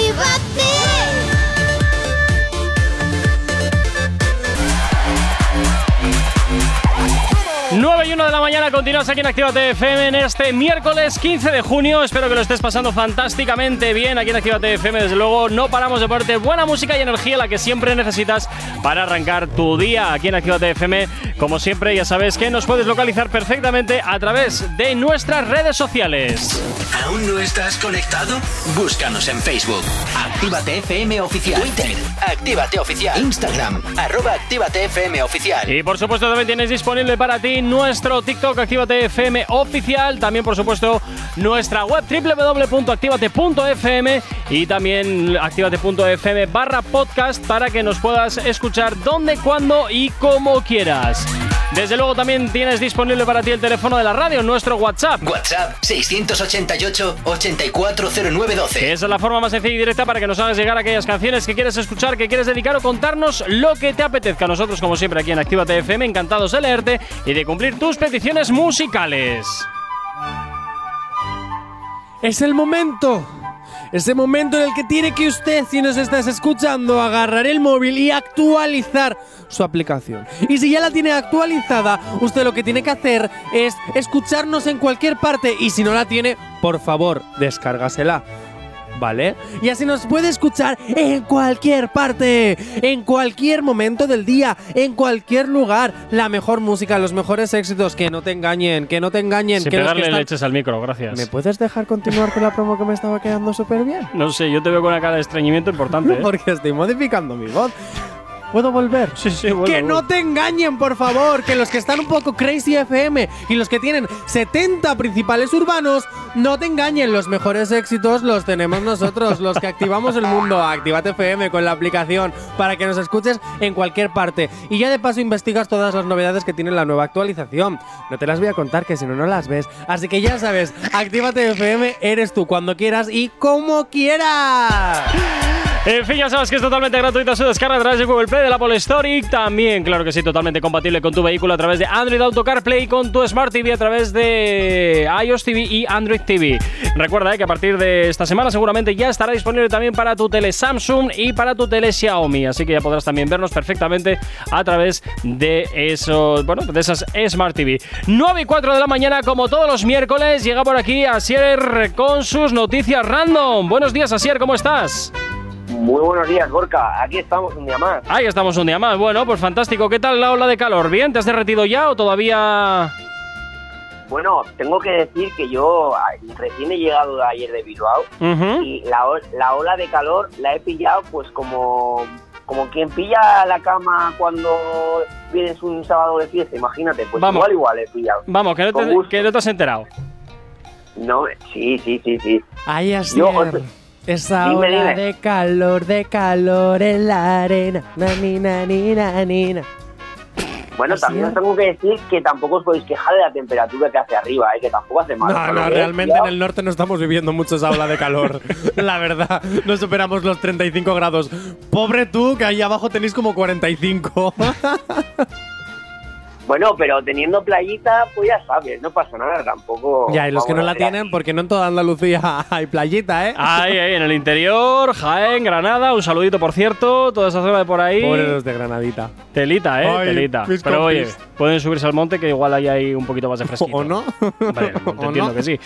9 y 1 de la mañana continúas aquí en Actívate FM en este miércoles 15 de junio. Espero que lo estés pasando fantásticamente bien aquí en Actívate FM. Desde luego, no paramos de ponerte buena música y energía, la que siempre necesitas para arrancar tu día aquí en Actívate FM. Como siempre, ya sabes que nos puedes localizar perfectamente a través de nuestras redes sociales. ¿Aún no estás conectado? Búscanos en Facebook. Actívate FM Oficial. Twitter. Actívate Oficial. Instagram. Arroba Actívate FM Oficial. Y por supuesto, también tienes disponible para ti Nuestro TikTok Actívate FM oficial, también por supuesto nuestra web www.activate.fm y también activate.fm barra podcast para que nos puedas escuchar donde, cuando y como quieras. Desde luego también tienes disponible para ti el teléfono de la radio, nuestro WhatsApp. WhatsApp 688-840912. Que esa es la forma más sencilla y directa para que nos hagas llegar aquellas canciones que quieres escuchar, que quieres dedicar o contarnos lo que te apetezca. Nosotros, como siempre, aquí en Actívate FM, encantados de leerte y de cumplir tus peticiones musicales. Es el momento. Es el momento en el que tiene que usted, si nos estás escuchando, agarrar el móvil y actualizar su aplicación. Y si ya la tiene actualizada, usted lo que tiene que hacer es escucharnos en cualquier parte. Y si no la tiene, por favor, descárgasela. ¿Vale? Y así nos puede escuchar en cualquier parte, en cualquier momento del día, en cualquier lugar. La mejor música, los mejores éxitos. Que no te engañen, que no te engañen. Sin que los que pegarle están- leches al micro, gracias. ¿Me puedes dejar continuar con la promo que me estaba quedando súper bien? No sé, yo te veo con una cara de estreñimiento importante. ¿eh? Porque estoy modificando mi voz. ¿Puedo volver? Sí, sí, vuelve, que vuelve. no te engañen, por favor. Que los que están un poco crazy FM y los que tienen 70 principales urbanos, no te engañen. Los mejores éxitos los tenemos nosotros, los que activamos el mundo. Activate FM con la aplicación para que nos escuches en cualquier parte. Y ya de paso investigas todas las novedades que tiene la nueva actualización. No te las voy a contar, que si no, no las ves. Así que ya sabes, Actívate FM eres tú cuando quieras y como quieras. En fin, ya sabes que es totalmente gratuita su descarga a través de Google Play, de la Apple Store y también, claro que sí, totalmente compatible con tu vehículo a través de Android Auto CarPlay, con tu Smart TV a través de iOS TV y Android TV. Recuerda eh, que a partir de esta semana seguramente ya estará disponible también para tu tele Samsung y para tu tele Xiaomi, así que ya podrás también vernos perfectamente a través de esos, bueno, de esas Smart TV. 9 y 4 de la mañana, como todos los miércoles, llega por aquí Asier con sus noticias random. Buenos días, Asier, ¿cómo estás? Muy buenos días, Gorka. Aquí estamos un día más. Ahí estamos un día más. Bueno, pues fantástico. ¿Qué tal la ola de calor? ¿Bien? ¿Te has derretido ya o todavía...? Bueno, tengo que decir que yo ay, recién he llegado de ayer de Bilbao y la, ola de calor la he pillado pues como, como quien pilla la cama cuando vienes un sábado de fiesta, imagínate. Pues Vamos. igual, igual he pillado. Vamos, que no, te, que no te has enterado. No, sí, sí, sí, sí. Ay, así Yo, Esa dime, ola dime. de calor, de calor en la arena. Na, ni, na, ni, na, ni, na. Bueno, Así también os tengo que decir que tampoco os podéis quejar de la temperatura que hace arriba, ¿eh? que tampoco hace mal. No, no, realmente en el norte no estamos viviendo mucho esa ola de calor. la verdad, no superamos los 35 grados. Pobre tú, que ahí abajo tenéis como 45. Bueno, pero teniendo playita, pues ya sabes, no pasa nada tampoco. ya, y los que no la tienen, porque no en toda Andalucía hay playita, ¿eh? Ahí, ahí, en el interior, Jaén, Granada. Un saludito, por cierto. Toda esa zona de por ahí. Pobres los de Granadita. Telita, ¿eh? Ay, Telita. Pero oye, pueden subirse al monte que igual ahí hay un poquito más de fresquito. ¿O no? Vale, te ¿O entiendo no? que sí.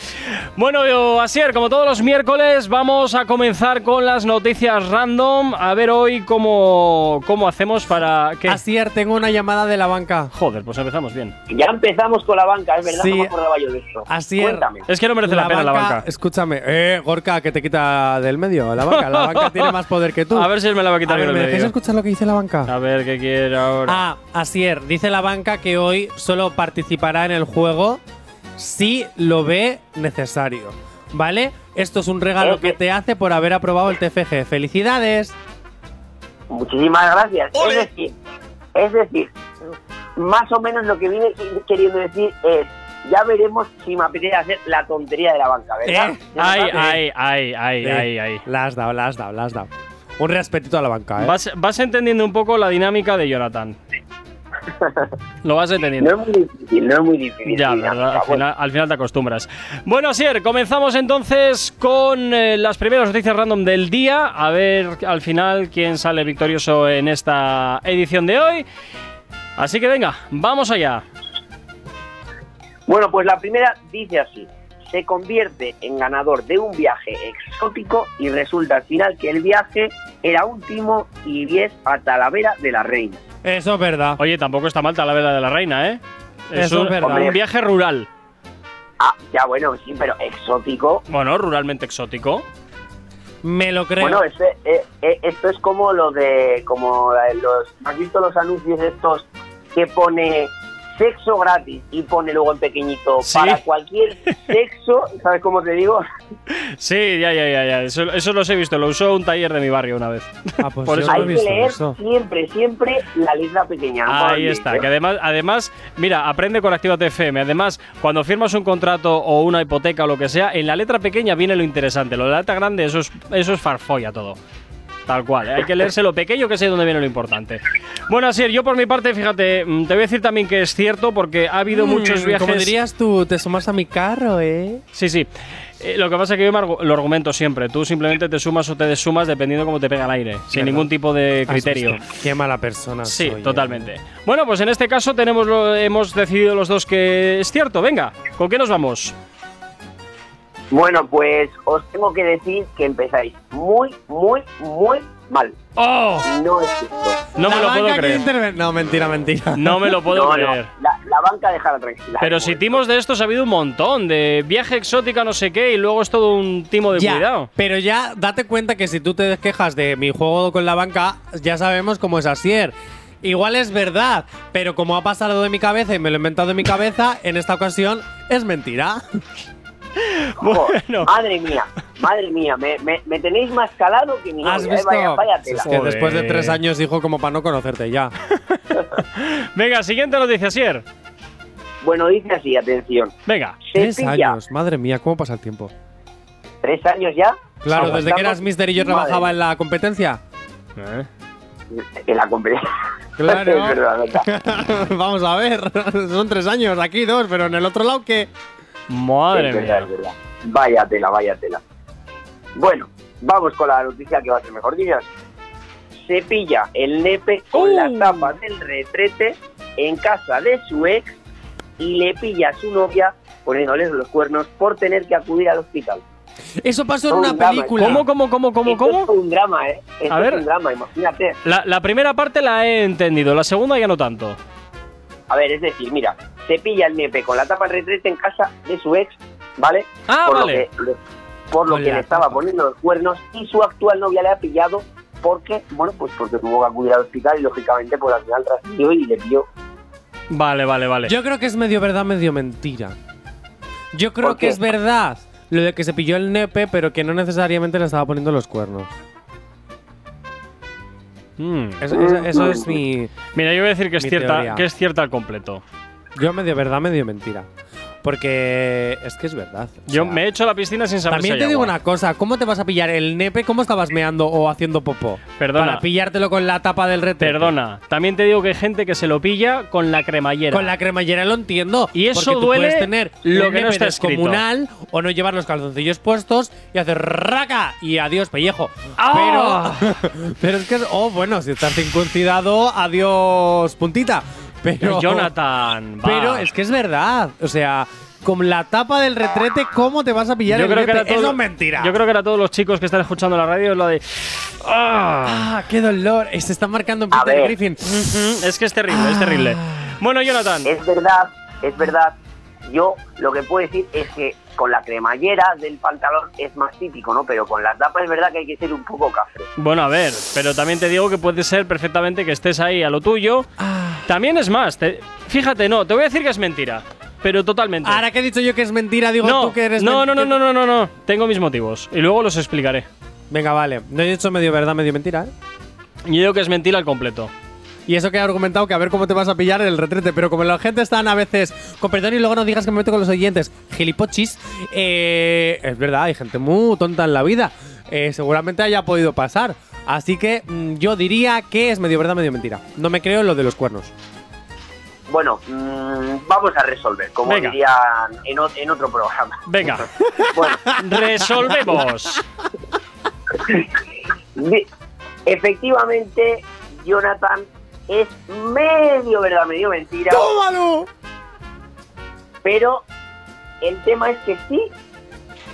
Bueno, yo, Asier, como todos los miércoles, vamos a comenzar con las noticias random. A ver hoy cómo, cómo hacemos para que... Asier, tengo una llamada de la banca. Joder, pues empezamos bien. Ya empezamos con la banca, es verdad, Sí. no me acordaba yo de eso. Asier. Cuéntame. Es que no merece la, pena la banca. Escúchame, eh, Gorka, que te quita del medio. La banca, la banca tiene más poder que tú. A ver si él me la va a quitar A ver, del ¿me medio. dejáis escuchar lo que dice la banca? A ver qué quiere ahora. Ah, Asier, dice la banca que hoy solo participará en el juego si lo ve necesario. ¿Vale? Esto es un regalo que te hace por haber aprobado el TFG. ¡Felicidades! Muchísimas gracias. Es decir, es decir, más o menos lo que viene queriendo decir es, ya veremos si me apetece hacer la tontería de la banca, ¿verdad? Eh, ay, ay, ay, ay, Eh, ay, ay. La has dado, la has dado, la has dado. Un respetito a la banca, ¿eh? Vas, vas entendiendo un poco la dinámica de Jonathan. Lo vas No entendiendo. es muy difícil, no es muy difícil. Ya, ¿verdad? Al final, al final te acostumbras. Bueno, Asier, comenzamos entonces con eh, las primeras noticias random del día. A ver al final quién sale victorioso en esta edición de hoy. Así que venga, vamos allá. Bueno, pues la primera dice así. Se convierte en ganador de un viaje exótico y resulta al final que el viaje era un timo y vies a Talavera de la Reina. Eso es verdad. Oye, tampoco está mal Talavera de la Reina, ¿eh? Es Eso un, es verdad. un viaje rural. Ah, ya bueno, sí, pero exótico. Bueno, ruralmente exótico. Me lo creo. Bueno, este, eh, eh, esto es como lo de, como la de los, ¿has visto los anuncios estos que pone sexo gratis y pone luego en pequeñito Sí. para cualquier sexo, ¿sabes cómo te digo? Sí, ya, ya, ya, ya. Eso, eso los he visto. Lo usó un taller de mi barrio una vez. Ah, pues Por eso he Hay que visto leer eso. siempre, siempre la letra pequeña. Ahí está, que además, además, mira, aprende con Actívate FM. Además, cuando firmas un contrato o una hipoteca o lo que sea, en la letra pequeña viene lo interesante. Lo de la letra grande, eso es, eso es farfolla todo. Tal cual, ¿eh? hay que leerse lo pequeño que sé dónde viene lo importante. Bueno, así yo por mi parte, fíjate, mm, te voy a decir también que es cierto porque ha habido muchos Mm, viajes. Como dirías tú, te sumas a mi carro, ¿eh? Sí, sí. Eh, lo que pasa es que yo me argu- lo argumento siempre. Tú simplemente te sumas o te desumas dependiendo cómo te pega el aire, sin ningún tipo de criterio. Qué mala persona. Sí, soy, ¿eh? totalmente. Bueno, pues en este caso tenemos lo- hemos decidido los dos que es cierto. Venga, ¿con qué nos vamos? Bueno, pues os tengo que decir que empezáis muy, muy, muy mal. ¡Oh! No es cierto. No me lo puedo creer. No, mentira, mentira. No me lo puedo no, creer. no, la, la banca déjala tranquila. Pero si timos de estos ha habido un montón, de viaje exótica no sé qué, y luego es todo un timo de Ya, cuidado. pero ya date cuenta que si tú te quejas de mi juego con la banca, ya sabemos cómo es Asier. Igual es verdad, pero como ha pasado de mi cabeza y me lo he inventado de mi cabeza, en esta ocasión es mentira. Bueno. Madre mía, madre mía, me, me- me tenéis más calado que mi ¿Has novia, eh, visto? Vaya, vaya tela. Es que Joder. después de tres años dijo como para no conocerte ya. Venga, siguiente noticia, Sier. Bueno, dice así, atención. Venga. Tres años, madre mía, ¿cómo pasa el tiempo? ¿Tres años ya? Claro, Aguantamos- desde que eras mister y yo Madre trabajaba en la competencia. Eh. En la competencia. Claro. Vamos a ver, son tres años, aquí dos, pero en el otro lado que... Madre Es verdad, mía. es verdad. Vaya tela, vaya tela. Bueno, vamos con la noticia que va a ser mejor dicho. Se pilla el nepe con Uh. la tapa del retrete en casa de su ex y le pilla a su novia poniéndoles los cuernos por tener que acudir al hospital. Eso pasó en Un una película. ¿Cómo, cómo, cómo, cómo, Esto Es cómo? un drama, ¿eh? Esto A es ver. un drama, imagínate. La, la primera parte la he entendido, la segunda ya no tanto. A ver, es decir, mira, se pilla el nepe con la tapa del retrete en casa de su ex, ¿vale? Ah, por vale. Lo que, le- por lo que le estaba poniendo los cuernos y su actual novia le ha pillado porque, bueno, pues porque tuvo que acudir al hospital y lógicamente pues al final trascendió y le pilló. Vale, vale, vale. Yo creo que es medio verdad, medio mentira. Yo creo ¿Por que es verdad lo de que se pilló el nepe, pero que no necesariamente le estaba poniendo los cuernos. Mm. Eso, eso- eso es mi. Mira, yo voy a decir que es cierta, teoría. que es cierta al completo. Yo medio verdad, medio mentira. Porque es que es verdad. o Yo sea, me he hecho a la piscina sin saber También si te hay digo agua. una cosa, ¿cómo te vas a pillar el nepe? ¿Cómo estabas meando o haciendo popó? Perdona. Para pillártelo con la tapa del retrete. Perdona, también te digo que hay gente que se lo pilla con la cremallera. Con la cremallera lo entiendo. Y eso porque tú duele puedes tener lo un que no nepe está escrito. descomunal o no llevar los calzoncillos puestos y hacer raca y adiós pellejo. ¡Ah! Pero, pero es que, es- oh, bueno, si estás circuncidado, adiós puntita. Pero, Jonathan, va. Pero es que es verdad. O sea, con la tapa del retrete, ¿cómo te vas a pillar yo el creo que era todo, Eso es mentira. Yo creo que era todos los chicos que están escuchando la radio es lo de. ¡Ah! Ah, qué dolor. Se está marcando en Peter. Griffin. Es que es terrible, es terrible. Bueno, Jonathan. Es verdad, es verdad. Yo lo que puedo decir es que con la cremallera del pantalón es más típico, ¿no? Pero con la tapa es verdad que hay que ser un poco cafre. Bueno, a ver, pero también te digo que puede ser perfectamente que estés ahí a lo tuyo. También es más, te- fíjate, no, te voy a decir que es mentira, pero totalmente. Ahora que he dicho yo que es mentira, digo no, tú que eres no, no, no, no, no, no, no, tengo mis motivos y luego los explicaré. Venga, vale. No he dicho medio verdad, medio mentira, ¿eh? Y digo que es mentira al completo. Y eso que he argumentado que a ver cómo te vas a pillar el retrete, pero como la gente están a veces, con perdón y luego no digas que me meto con los oyentes, gilipochis, eh, es verdad, hay gente muy tonta en la vida. Eh, seguramente haya podido pasar. Así que mm, yo diría que es medio verdad, medio mentira. No me creo en lo de los cuernos. Bueno, mm, vamos a resolver, como Venga. dirían en, o- en otro programa. Venga, Bueno, resolvemos. Efectivamente, Jonathan es medio verdad, medio mentira. ¡Tómalo! Pero el tema es que sí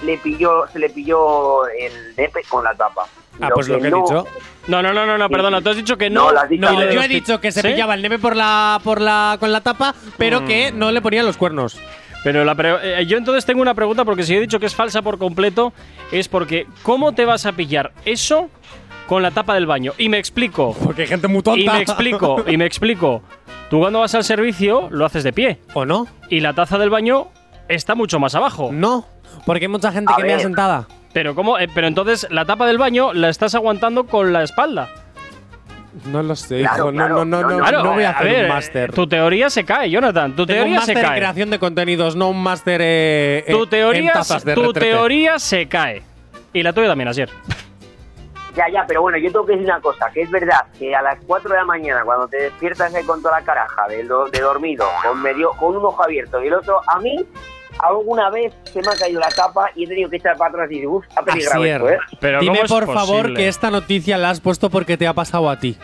le pilló, se le pilló el nepe con la tapa. Ah, pues lo que he no- dicho. No, no, no, no, no, Sí. perdona, tú has dicho que no. No, no. Yo los he dicho que se ¿Sí? pillaba el neve por la, por la, con la tapa, pero Mm. que no le ponían los cuernos. Pero la pre- eh, yo entonces tengo una pregunta porque si he dicho que es falsa por completo es porque ¿cómo te vas a pillar eso con la tapa del baño? Y me explico. Porque hay gente muy tonta. Y me explico, y me explico. Tú cuando vas al servicio lo haces de pie ¿O no? y la taza del baño está mucho más abajo. No. Porque hay mucha gente A que me ha sentada. Pero cómo, Eh, pero entonces la tapa del baño la estás aguantando con la espalda. No lo sé, hijo. No, claro, no, no, no, no, no, Claro, no voy a a hacer ver, un máster. Tu teoría se cae, Jonathan. Tu Tengo un teoría se en cae. creación de contenidos, no un máster eh, Tu en- teoría, en tazas de tu retrete. teoría se cae. Y la tuya también, ayer. Ya, ya, pero bueno, yo tengo que decir una cosa, que es verdad que a las 4 de la mañana, cuando te despiertas ahí con toda la caraja de, do- de dormido, con medio, con un ojo abierto y el otro, a mí alguna vez se me ha caído la tapa y he tenido que echar para atrás y digo, uff, ha peligrado Asier, esto, ¿eh? Pero Dime ¿cómo es por favor que esta noticia la has puesto porque te ha pasado a ti.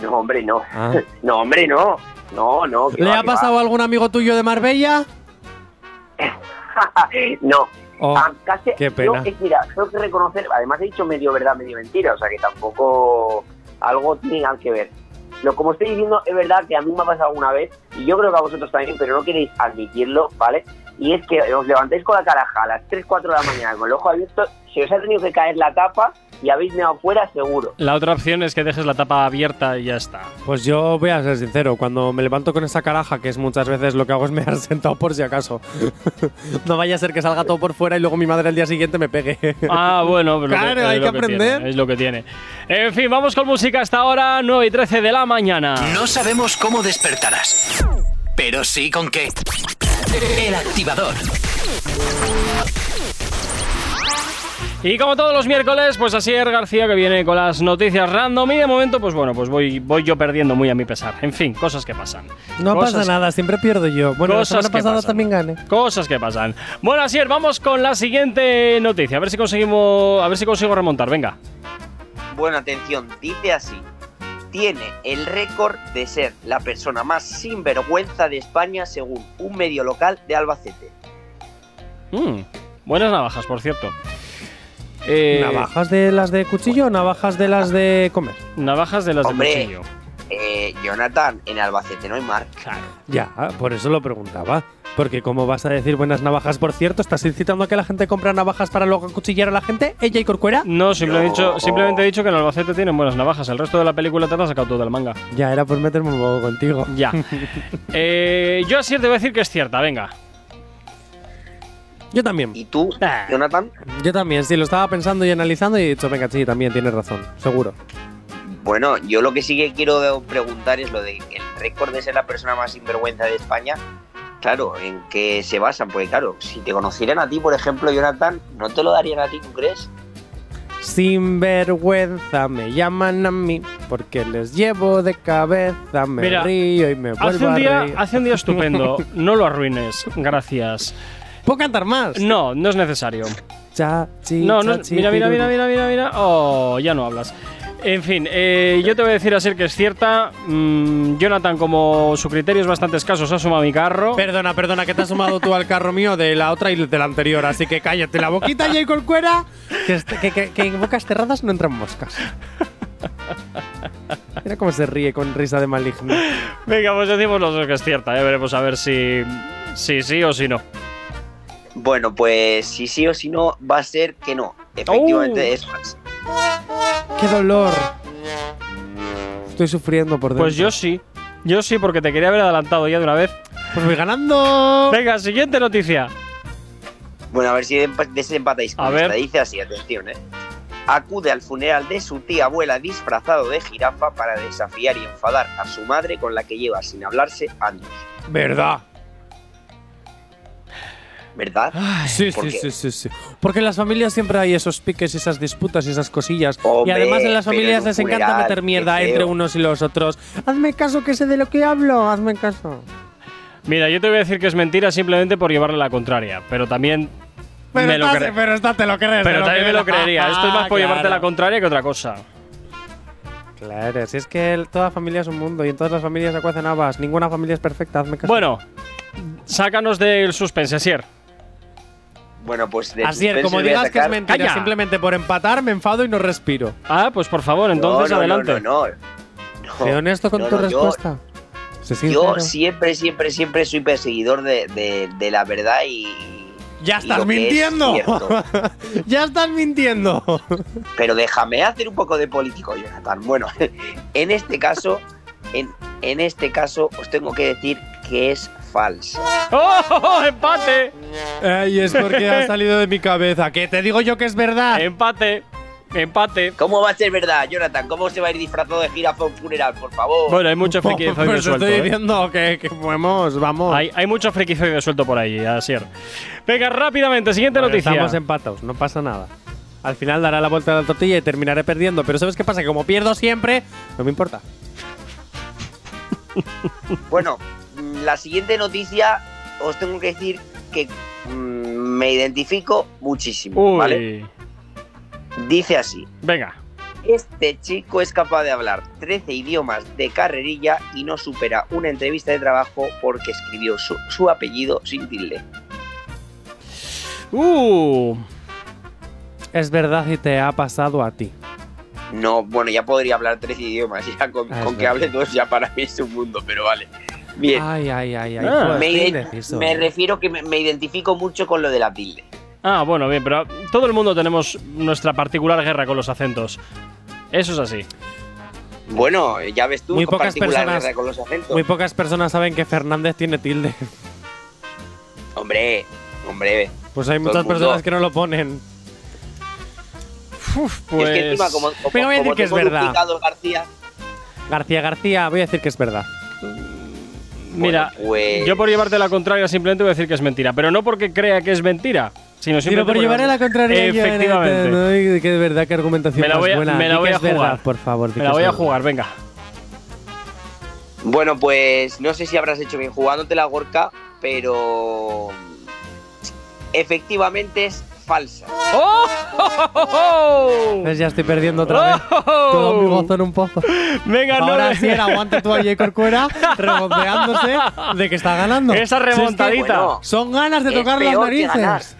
No, hombre, no. Ah. No, hombre, no. No, no. ¿Le va, ha va. pasado a algún amigo tuyo de Marbella? no. Oh, Ah, casi- qué yo, pena. es, mira, tengo que reconocer, además he dicho medio verdad, medio mentira, o sea que tampoco algo tiene nada que ver. Lo como estoy diciendo es verdad que a mí me ha pasado alguna vez, y yo creo que a vosotros también, pero no queréis admitirlo, ¿vale? Y es que os levantáis con la caraja a las 3, 4 de la mañana con el ojo abierto, se os ha tenido que caer la tapa y habéis meado fuera seguro. La otra opción es que dejes la tapa abierta y ya está. Pues yo voy a ser sincero, cuando me levanto con esa caraja, que es muchas veces lo que hago es me sentado por si acaso. no vaya a ser que salga todo por fuera y luego mi madre al día siguiente me pegue. Ah, bueno, pero Claro, hay que aprender. tiene, es lo que tiene. En fin, vamos con música hasta ahora, 9 y 13 de la mañana. No sabemos cómo despertarás, pero sí con qué. El activador. Y como todos los miércoles, pues así es García que viene con las noticias random y de momento, pues bueno, pues voy, voy yo perdiendo muy a mi pesar. En fin, cosas que pasan. no Cosas- pasa nada, siempre pierdo yo. Bueno, la Cosas semana que pasada pasan. también gané. Cosas que pasan. Bueno, así es, vamos con la siguiente noticia. A ver si conseguimos, a ver si consigo remontar. Venga. Bueno, atención, dice así. Tiene el récord de ser la persona más sinvergüenza de España según un medio local de Albacete. Mm, buenas navajas, por cierto. Eh, ¿Navajas de las de cuchillo o navajas de las de comer? Navajas de las de cuchillo. Eh, Jonathan, en Albacete no hay mar. Claro. Ya, por eso lo preguntaba. Porque como vas a decir buenas navajas, por cierto, ¿estás incitando a que la gente compre navajas para luego acuchillar a la gente? ¿Ella y Corcuera? No, he dicho, simplemente he dicho que en Albacete tienen buenas navajas. El resto de la película te la has sacado todo del manga. Ya, era por meterme un poco contigo. Ya. Eh, yo así te voy a decir que es cierta, venga. Yo también. ¿Y tú, Ah. Jonathan? Yo también, sí, lo estaba pensando y analizando y he dicho, venga, sí, también tienes razón, seguro. Bueno, yo lo que sí que quiero preguntar es lo de el récord de ser la persona más sinvergüenza de España. Claro, ¿en qué se basan? Porque claro, si te conocieran a ti, por ejemplo, Jonathan, ¿no te lo darían a ti, tú crees? Sin vergüenza me llaman a mí porque les llevo de cabeza, me Mira, río y me vuelvo Hace un, a día, reír. hace un día estupendo. No lo arruines. Gracias. ¿Puedo cantar más? No, no es necesario. Cha, chi, No, cha, no. chi, Mira, mira, mira, mira, mira, mira. Oh, ya no hablas. En fin, eh, yo te voy a decir así que es cierta. Mm, Jonathan, como su criterio es bastante escaso, se ha sumado a mi carro. Perdona, perdona, que te has sumado tú al carro mío de la otra y de la anterior, así que cállate la boquita y con cuera, que, est- que, que- que en bocas cerradas no entran moscas. Mira cómo se ríe con risa de maligno. Venga, pues decimos los dos que es cierta. Ya veremos a ver si, si sí o si no. Bueno, pues si sí o si no, va a ser que no. Efectivamente Oh. es falso. ¡Qué dolor! Estoy sufriendo por dentro. Pues yo sí. Yo sí, porque te quería haber adelantado ya de una vez. Pues voy ganando. Venga, siguiente noticia. Bueno, a ver si empa- desempatáis con A esta. ver. Dice así, atención, ¿eh? Acude al funeral de su tía abuela disfrazado de jirafa para desafiar y enfadar a su madre con la que lleva sin hablarse años. ¿Verdad? ¿Verdad? Sí, ¿Por sí, sí, sí, sí. Porque en las familias siempre hay esos piques, esas disputas y esas cosillas. y además en las familias en les encanta meter mierda entre unos y los otros. Hazme caso que sé de lo que hablo, hazme caso. Mira, yo te voy a decir que es mentira simplemente por llevarle la contraria. Pero también Pero, me lo estás- cre- pero esta te lo crees. Pero también me lo creería. Esto es más por Ah, llevarte la claro. contraria que otra cosa. Claro, si es que el- toda familia es un mundo y en todas las familias se cuecen habas. Ninguna familia es perfecta, hazme caso. Bueno, sácanos del suspense, Asier. Bueno, pues de Así es, como digas que es mentira, ¡Calla! simplemente por empatar me enfado y no respiro. Ah, pues por favor, entonces no, no, adelante. No, no, no. Sé honesto con no, tu yo- respuesta. Yo siempre, siempre, siempre soy perseguidor de, de- de la verdad y. ¡Ya estás es mintiendo! ¡Ya estás mintiendo! Pero déjame hacer un poco de político, Jonathan. Bueno, en este caso, en En este caso os tengo que decir que es falsa. ¡Oh! ¡Empate! Ay, es porque ha salido de mi cabeza. Que te digo yo que es verdad. ¡Empate! ¡Empate! ¿Cómo va a ser verdad, Jonathan? ¿Cómo se va a ir disfrazado de jirafa a un funeral, por favor? Bueno, hay mucho frikizoide Pues te suelto. estoy ¿eh? diciendo que, que podemos, vamos. Hay, hay mucho frikizoide suelto por ahí, Asier. Venga, rápidamente, siguiente Bueno, noticia. Estamos empatados, no pasa nada. Al final dará la vuelta a la tortilla y terminaré perdiendo. Pero ¿sabes qué pasa? Que como pierdo siempre, no me importa. Bueno, la siguiente noticia os tengo que decir que mm, me identifico muchísimo, Uy. ¿vale? Dice así. Venga. Este chico es capaz de hablar 13 idiomas de carrerilla y no supera una entrevista de trabajo porque escribió su, su apellido sin tilde. Uh. Es verdad y te ha pasado a ti. No, bueno, ya podría hablar 13 idiomas, ya con, Ah, con que hable dos ya para mí es un mundo, pero vale. Bien, Ay, ay, ay, ay. Ah. me, refiero que me, me identifico mucho con lo de la tilde. Ah, bueno, bien, pero todo el mundo tenemos nuestra particular guerra con los acentos. Eso es así. Bueno, ya ves tú, Muy con pocas particular personas- guerra con los acentos. Muy pocas personas saben que Fernández tiene tilde. Hombre, hombre. Pues hay muchas personas que no lo ponen. Uf, pues. es que encima, como, como, voy a decir como que es verdad. García García, voy a decir que es verdad. Mira, bueno, pues- yo por llevarte la contraria simplemente voy a decir que es mentira. Pero no porque crea que es mentira, sino Pero por llevaré la contraria yo, Efectivamente. Que de verdad que argumentación Me la voy a- buena. me la voy a verdad, jugar. por favor. Me la voy a jugar, venga. Bueno, pues no sé si habrás hecho bien jugándote la Gorka, pero efectivamente es falsa. ¡Oh! Pues ya estoy perdiendo otra vez. ¡Oh! Todo mi gozo en un pozo. Venga, no. Ahora sí, era aguanta tú a J. Corcuera remonteándose de que está ganando. Esa Si es que remontadita. bueno, son ganas de tocar las peor que ganar. narices.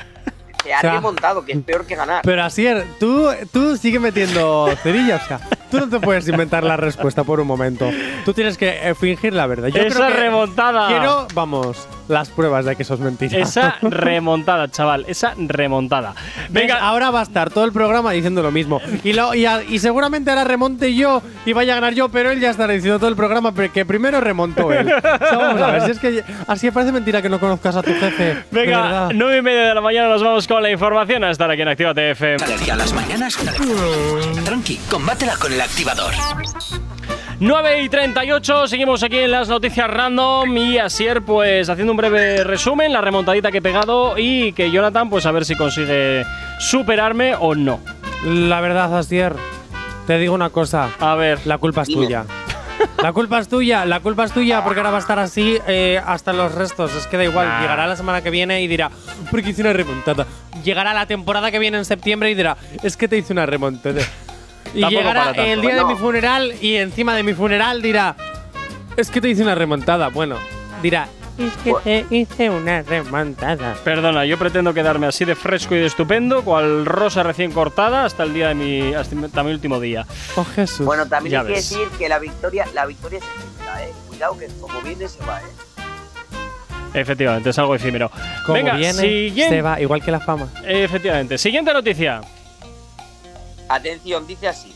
Se ha O sea- remontado, que es peor que ganar. Pero Asier, tú, tú sigue metiendo cerillas. O sea, tú no te puedes inventar la respuesta por un momento. Tú tienes que eh, fingir la verdad. Yo Esa creo que remontada. Quiero, vamos, las pruebas de que eso es mentira. Esa remontada, chaval. Esa remontada. Venga, Venga, ahora va a estar todo el programa diciendo lo mismo. Y, lo, y, a- y seguramente ahora remonte yo y vaya a ganar yo, pero él ya estará diciendo todo el programa que primero remontó él. O sea, vamos a ver, si es que así parece mentira que no conozcas a tu jefe. venga, nueve y media de la mañana nos vamos con la información a estar aquí en Activa TFM. Alergia a las mañanas. Tranqui, combátela con el activador. 9 y 38, seguimos aquí en las noticias random y Asier pues haciendo un breve resumen, la remontadita que he pegado y que Jonathan pues a ver si consigue superarme o no. La verdad, Asier, te digo una cosa. A ver, La culpa es Dime. tuya. La culpa es tuya, la culpa es tuya porque ahora va a estar así eh, hasta los restos. Es que da igual, Nah. llegará la semana que viene y dirá, porque hice una remontada. Llegará la temporada que viene en septiembre y dirá, es que te hice una remontada. Y Tampoco llegará el día de Bueno. mi funeral y encima de mi funeral dirá, es que te hice una remontada. Bueno, dirá, es que te hice una remontada. perdona, yo pretendo quedarme así de fresco y de estupendo, cual rosa recién cortada hasta el día de mi hasta mi último día. Oh Jesús. Bueno, también Ya hay que decir que la victoria, la victoria es efímera, eh. Cuidado que como viene se va, eh. Efectivamente, es algo efímero. Como Venga, viene, siguiente. se va, igual que la fama. Efectivamente, siguiente noticia. Atención, dice así.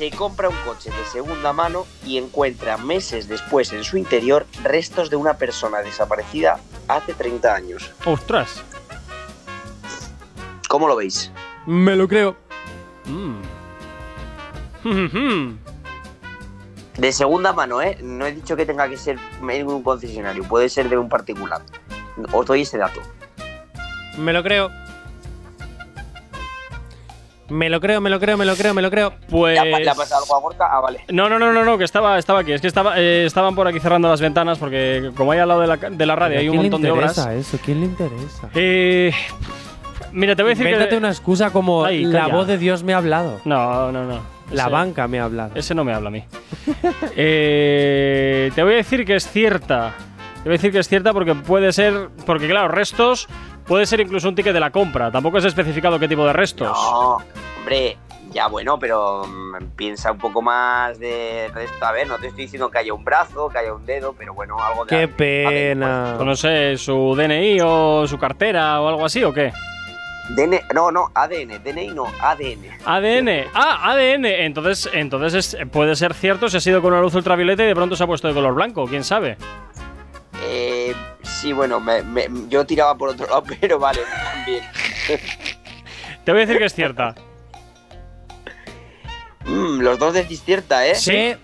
Se compra un coche de segunda mano y encuentra meses después en su interior restos de una persona desaparecida hace 30 años. Ostras. ¿Cómo lo veis? Me lo creo. Mm. De segunda mano, ¿eh? No he dicho que tenga que ser en un concesionario, puede ser de un particular. Os doy ese dato. Me lo creo. Me lo creo, me lo creo, me lo creo, me lo creo. Pues. ¿Le ha, le ha pasado algo a Gorka? Ah, vale. No, no, no, no, no, que estaba, estaba aquí. Es que estaba, eh, estaban por aquí cerrando las ventanas porque como hay al lado de la, de la radio hay un ¿Quién montón le de obras. interesa eso? ¿Quién le interesa? Eh, mira, te voy a decir Invéntate que. una excusa como Ay, la voz de Dios me ha hablado. No, no, no. La Ese- banca me ha hablado. Ese no me habla a mí. Eh, te voy a decir que es cierta. Te voy a decir que es cierta porque puede ser. Porque, claro, restos. Puede ser incluso un ticket de la compra. Tampoco es especificado qué tipo de restos. No, hombre, ya bueno, pero mm, piensa un poco más de resto. A ver, no te estoy diciendo que haya un brazo, que haya un dedo, pero bueno, algo de. Qué alguien. A ver, pena. Pues no sé, su DNI o su cartera o algo así o qué. DN, no, no, ADN, DNI no, ADN. ADN. Ah, ADN. Entonces, entonces es- puede ser cierto si ha sido con una luz ultravioleta y de pronto se ha puesto de color blanco. ¿Quién sabe? Eh, sí, bueno, me- me- yo tiraba por otro lado, pero vale, también. Te voy a decir que es cierta. Mm, los dos decís cierta, ¿eh? Sí.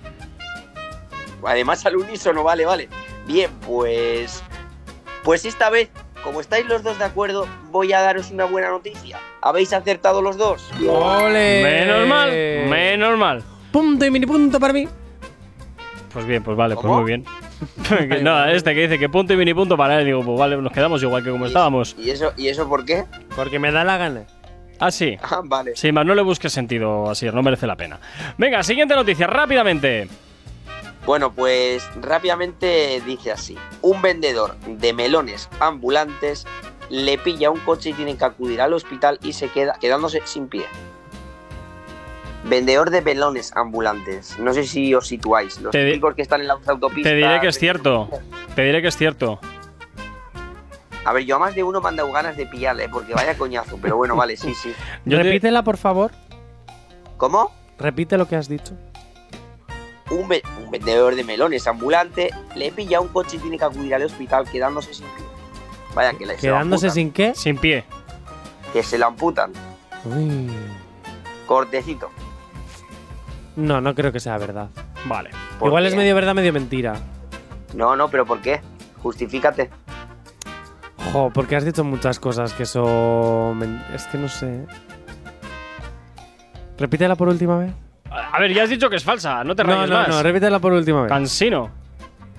Además al unísono, vale, vale. Bien, pues. Pues esta vez, como estáis los dos de acuerdo, voy a daros una buena noticia. ¿Habéis acertado los dos? ¡Ole! Menos mal. Menos mal. Punto y mini punto para mí. Pues bien, pues vale, pues muy bien. No, este que dice que punto y mini punto para él. Digo, pues vale, nos quedamos igual que como ¿Y- estábamos. ¿Y eso, ¿Y eso por qué? Porque me da la gana. Ah, sí. Ah, vale. Sí, más no le busques sentido así, no merece la pena. Venga, siguiente noticia, rápidamente. Bueno, pues rápidamente dice así. Un vendedor de melones ambulantes le pilla un coche y tiene que acudir al hospital y se queda quedándose sin pie. Vendedor de melones ambulantes. No sé si os situáis. Los Te típicos que están en las autopistas. Te diré que es cierto. Te diré que es cierto. A ver, yo a más de uno me han dado ganas de pillarle, porque vaya coñazo. Pero bueno, vale, sí, sí. Yo te- Repítela, por favor. ¿Cómo? Repite lo que has dicho. Un, ve- un vendedor de melones ambulante le pilla un coche y tiene que acudir al hospital quedándose sin pie. Vaya que le Quedándose sin qué. Sin pie. Que se lo amputan. Uy. Cortecito. No, no creo que sea verdad. Vale. ¿Por Igual qué? es medio verdad, medio mentira. No, no, pero ¿por qué? Justifícate. Jo, porque has dicho muchas cosas que son. Es que no sé. Repítela por última vez. A ver, ya has dicho que es falsa, no te No, rayes no, más. no, repítela por última vez. Cansino.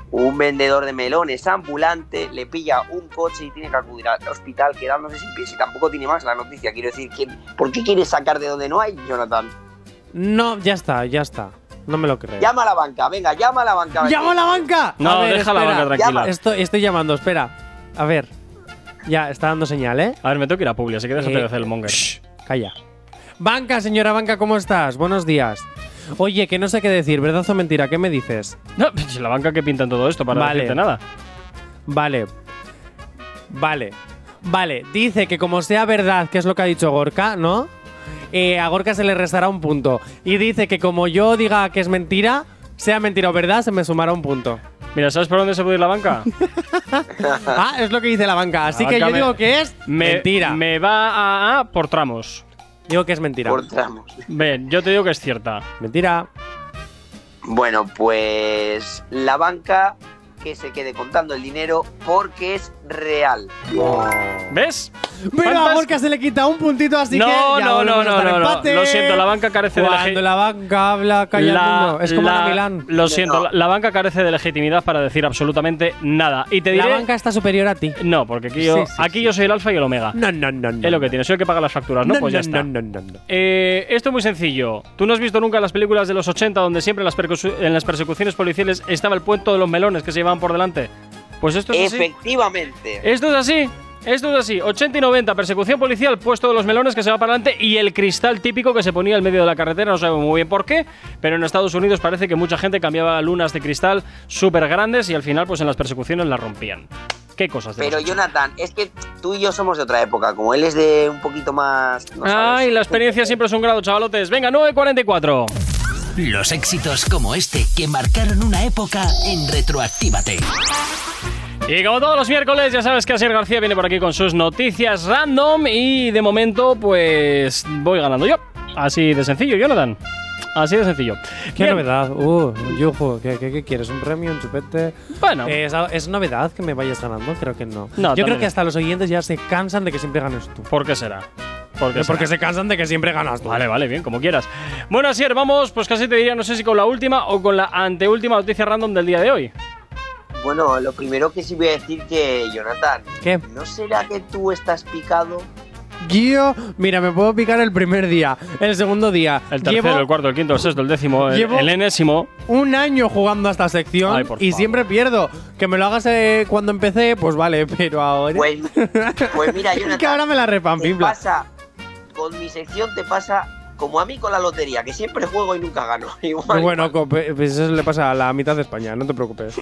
Un vendedor de melones ambulante le pilla un coche y tiene que acudir al hospital quedándose sin pies. Y tampoco tiene más la noticia. Quiero decir, ¿quién, ¿por qué quieres sacar de donde no hay, Jonathan? No, ya está, ya está. No me lo creo. Llama a la banca, venga, llama a la banca. ¡Llamo a la banca! No, A ver, deja la banca tranquila. Llama. Estoy, estoy llamando, espera. A ver. Ya, está dando señal, ¿eh? A ver, me tengo que ir a Publi, así que déjate Eh, de hacer el monger. shh, calla. Banca, señora banca, ¿cómo estás? Buenos días. Oye, que no sé qué decir, ¿verdad o mentira? ¿Qué me dices? No, si la banca que pinta en todo esto para Vale. decirte nada. Vale. Vale. Vale, dice que como sea verdad, que es lo que ha dicho Gorka, ¿no? Eh, a Gorka se le restará un punto. Y dice que como yo diga que es mentira, sea mentira o verdad, se me sumará un punto. Mira, ¿sabes por dónde se puede ir la banca? ah, es lo que dice la banca. Así La que banca yo me- digo que es Me, mentira. Me va a, a por tramos. Digo que es mentira. Por tramos. Ven, yo te digo que es cierta. Mentira. Bueno, pues la banca que se quede contando el dinero porque es real. ¿Ves? Pero a ¿Cuántas- Gorka se le quita un puntito, así no, que. ya no, no, no, no, no. Lo siento, la banca carece de Cuando la banca habla, calla el mundo. Es como la, Milán. Lo siento, No. la, la banca carece de legitimidad para decir absolutamente nada. Y te diré. La banca está superior a ti. No, porque aquí, yo, Sí, sí, aquí sí. yo soy el alfa y el omega. No, no, no, no. es lo que tiene, soy el que paga las facturas, ¿no? pues ya está. No, no, no, no. Eh, esto es muy sencillo. ¿Tú no has visto nunca las películas de los 80 donde siempre en las, en las persecuciones policiales estaba el puente de los melones que se llevaban por delante? Pues esto es así. Efectivamente. Esto es así. Esto es así. 80 y 90, persecución policial, puesto de los melones que se va para adelante y el cristal típico que se ponía en medio de la carretera. No sabemos muy bien por qué, pero en Estados Unidos parece que mucha gente cambiaba lunas de cristal súper grandes y al final, pues en las persecuciones las rompían. ¿Qué cosas de Pero los 80? Jonathan, es que tú y yo somos de otra época, como él es de un poquito más... no. Ay, la experiencia siempre es un grado, chavalotes. Venga, 9.44. Los éxitos como este que marcaron una época en Retroactívate. Y como todos los miércoles, ya sabes que Asier García viene por aquí con sus noticias random y de momento, pues voy ganando yo. Así de sencillo, Jonathan. Así de sencillo. Qué Bien. novedad. Uh, yujo. ¿Qué, qué, qué quieres? ¿Un premio? ¿Un chupete? Bueno, Eh, ¿Es, es novedad que me vayas ganando? Creo que no. No, Yo creo que hasta los oyentes ya se cansan de que siempre ganes tú. ¿por qué será? ¿Por qué Eh, Porque será? se cansan de que siempre ganas tú. Vale, vale, bien, como quieras. Bueno, Asier, vamos, pues casi te diría, no sé si con la última o con la anteúltima noticia random del día de hoy. Bueno, lo primero que sí voy a decir que, Jonathan, ¿Qué? ¿no será que tú estás picado? Yo, mira, me puedo picar el primer día, el segundo día. El tercero, Llevo el cuarto, el quinto, el sexto, el décimo, el, Llevo- el enésimo. un año jugando a esta sección Ay, por y favor. siempre pierdo. Que me lo hagas eh, cuando empecé, pues vale, pero ahora. Pues, pues mira, Jonathan, que ahora me la te repampinfla. pasa, con mi sección te pasa como a mí con la lotería, que siempre juego y nunca gano. Igual, Pues bueno, igual. pues eso le pasa a la mitad de España, no te preocupes.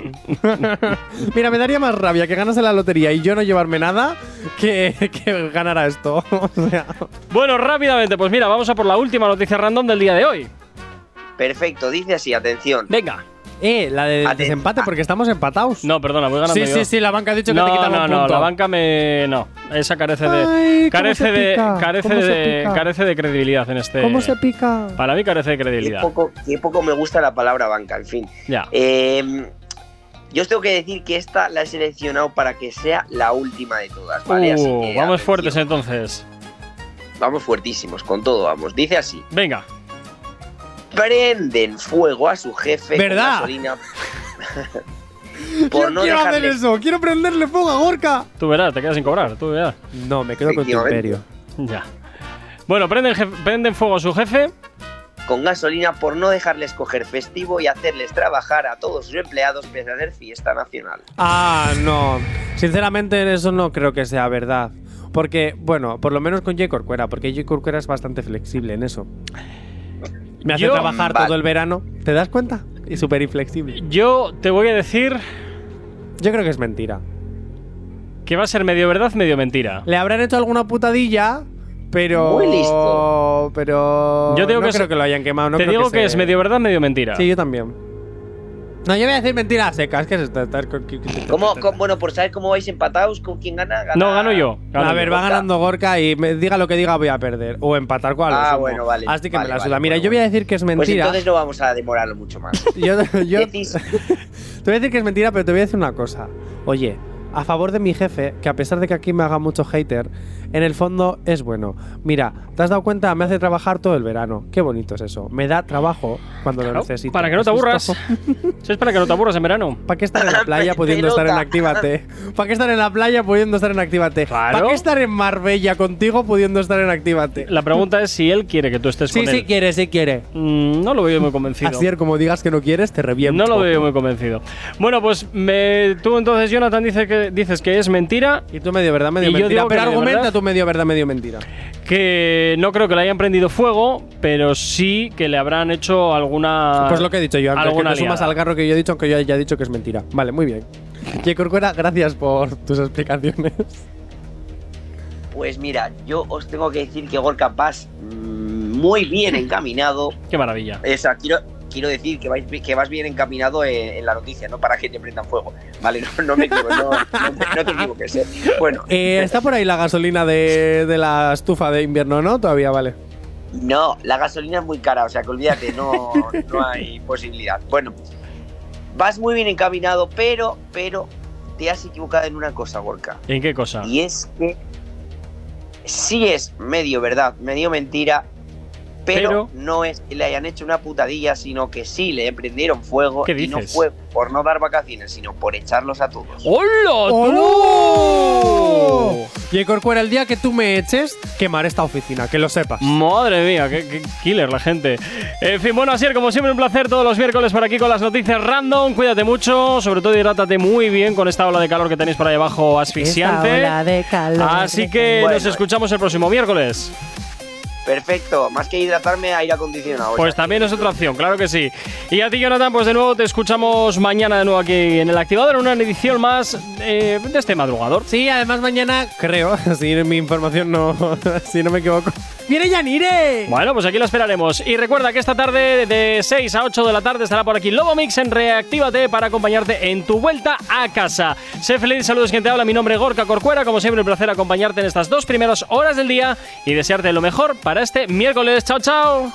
Mira, me daría más rabia que ganase la lotería y yo no llevarme nada que, que ganara esto. o sea, Bueno, rápidamente, pues mira, vamos a por la última noticia random del día de hoy. Perfecto, dice así, atención. Venga. Eh, la de desempate porque estamos empatados. No, perdona, voy ganando sí, yo. sí, sí, la banca ha dicho que no, te quitaba no, un no, punto. la banca me. No, esa carece de. Ay, ¿cómo carece se de. pica? Carece ¿Cómo se de. pica? Carece de credibilidad en este. ¿Cómo se pica? Para mí carece de Qué credibilidad. poco, qué poco me gusta la palabra banca, en fin. Ya. Eh, yo os tengo que decir que esta la he seleccionado para que sea la última de todas, ¿vale? Así Uh, que, vamos atención. fuertes entonces. Vamos fuertísimos, con todo, vamos. Dice así. Venga. Prenden fuego a su jefe con gasolina por Yo no quiero hacer dejarle eso, quiero prenderle fuego a Gorka. Tú verás, te quedas sin cobrar. Tú verás. No, me quedo con tu imperio. Ya. Bueno, prenden, prenden fuego a su jefe. con gasolina por no dejarles coger festivo y hacerles trabajar a todos sus empleados pese a hacer fiesta nacional. Ah, no. Sinceramente, eso no creo que sea verdad. Porque, bueno, por lo menos con J. Corcuera, porque J. Corcuera es bastante flexible en eso. Me hace Yo- trabajar Vale. todo el verano. ¿Te das cuenta? Y súper inflexible. Yo te voy a decir Yo creo que es mentira. que va a ser medio verdad, medio mentira. Le habrán hecho alguna putadilla, pero. Muy listo. Pero. Yo digo no que creo es- que lo hayan quemado. No te creo digo que, se- es medio verdad, medio mentira. Sí, yo también. No, yo voy a decir mentiras secas. que es esto? Estar con- ¿Cómo, cómo- bueno, por saber cómo vais empatados, ¿con quién gana? Gana- No, gano yo. gano A ver, va Gorka. ganando Gorka y me diga lo que diga, voy a perder. O empatar con Ah, sumo. bueno, vale, Así que vale, me la vale, suda. Mira, bueno, yo voy a decir que es Pues mentira. entonces no vamos a demorarlo mucho más. yo, yo- Decís- te voy a decir que es mentira, pero te voy a decir una cosa. Oye, a favor de mi jefe, que a pesar de que aquí me haga mucho hater, en el fondo es bueno. Mira, ¿te has dado cuenta? Me hace trabajar todo el verano. Qué bonito es eso. Me da trabajo cuando lo necesito. para que no te ¿Has aburras. Si es para que no te aburras en verano. ¿Para qué estar en la playa pudiendo estar en. Actívate? ¿Para qué estar en la playa pudiendo estar en Actívate? Claro. ¿Para qué estar en Marbella contigo pudiendo estar en Actívate? La pregunta es si él quiere que tú estés Sí, con sí él. quiere, sí quiere. Mm, no lo veo muy convencido. Así es, como digas que no quieres, te reviento. No lo veo muy convencido. Bueno, pues me, tú entonces, Jonathan, dice que, dices que es mentira, Y tú medio verdad, medio Y yo mentira. digo que Pero argumenta verdad. Medio verdad, medio mentira. que no creo que le hayan prendido fuego, pero sí que le habrán hecho alguna. pues lo que he dicho yo antes, que alguna te sumas al carro que yo he dicho, aunque yo haya dicho que es mentira. Vale, muy bien. J. Corcuera, gracias por tus explicaciones. Pues mira, yo os tengo que decir que Gorka vas mm, muy bien encaminado. Qué maravilla. O sea, quiero, quiero decir que, vais, que vas bien encaminado en, en la noticia, no para que te prendan fuego. Vale, no, no me equivoco, no, no, no te equivoques. eh. Bueno, Eh, está por ahí la gasolina de, de la estufa de invierno, ¿no? Todavía vale. no, la gasolina es muy cara, o sea que olvídate, no, no hay posibilidad. Bueno, vas muy bien encaminado, pero, pero te has equivocado en una cosa, Gorka. ¿En qué cosa? Y es que sí es medio verdad, medio mentira, pero, Pero- no es que le hayan hecho una putadilla, sino que sí le prendieron fuego ¿Qué y no dices? fue por no dar vacaciones, sino por echarlos a todos. ¡Hola! ¡Hola! J. Corcuera, el día que tú me eches, quemar esta oficina, que lo sepas. Madre mía, qué, qué killer la gente. En fin, bueno, así es como siempre un placer todos los miércoles por aquí con las noticias random. Cuídate mucho, sobre todo hidrátate muy bien con esta ola de calor que tenéis por ahí abajo asfixiante. Esta ola de calor. Así que Bueno. nos escuchamos el próximo miércoles. Perfecto, más que hidratarme, aire acondicionado. Pues también es otra opción, claro que sí. Y a ti, Jonathan, pues de nuevo te escuchamos mañana de nuevo aquí en el activador en una edición más eh, de este madrugador. Sí, además mañana, creo, si mi información no, si no me equivoco, ¡viene Yanire! Bueno, pues aquí lo esperaremos. Y recuerda que esta tarde, de 6 a 8 de la tarde, estará por aquí Lobo Mix en Reactívate para acompañarte en tu vuelta a casa. Sé feliz, saludos quien te habla. Mi nombre es Gorka Corcuera. Como siempre, un placer acompañarte en estas dos primeras horas del día y desearte lo mejor para este miércoles. ¡Chao, chao!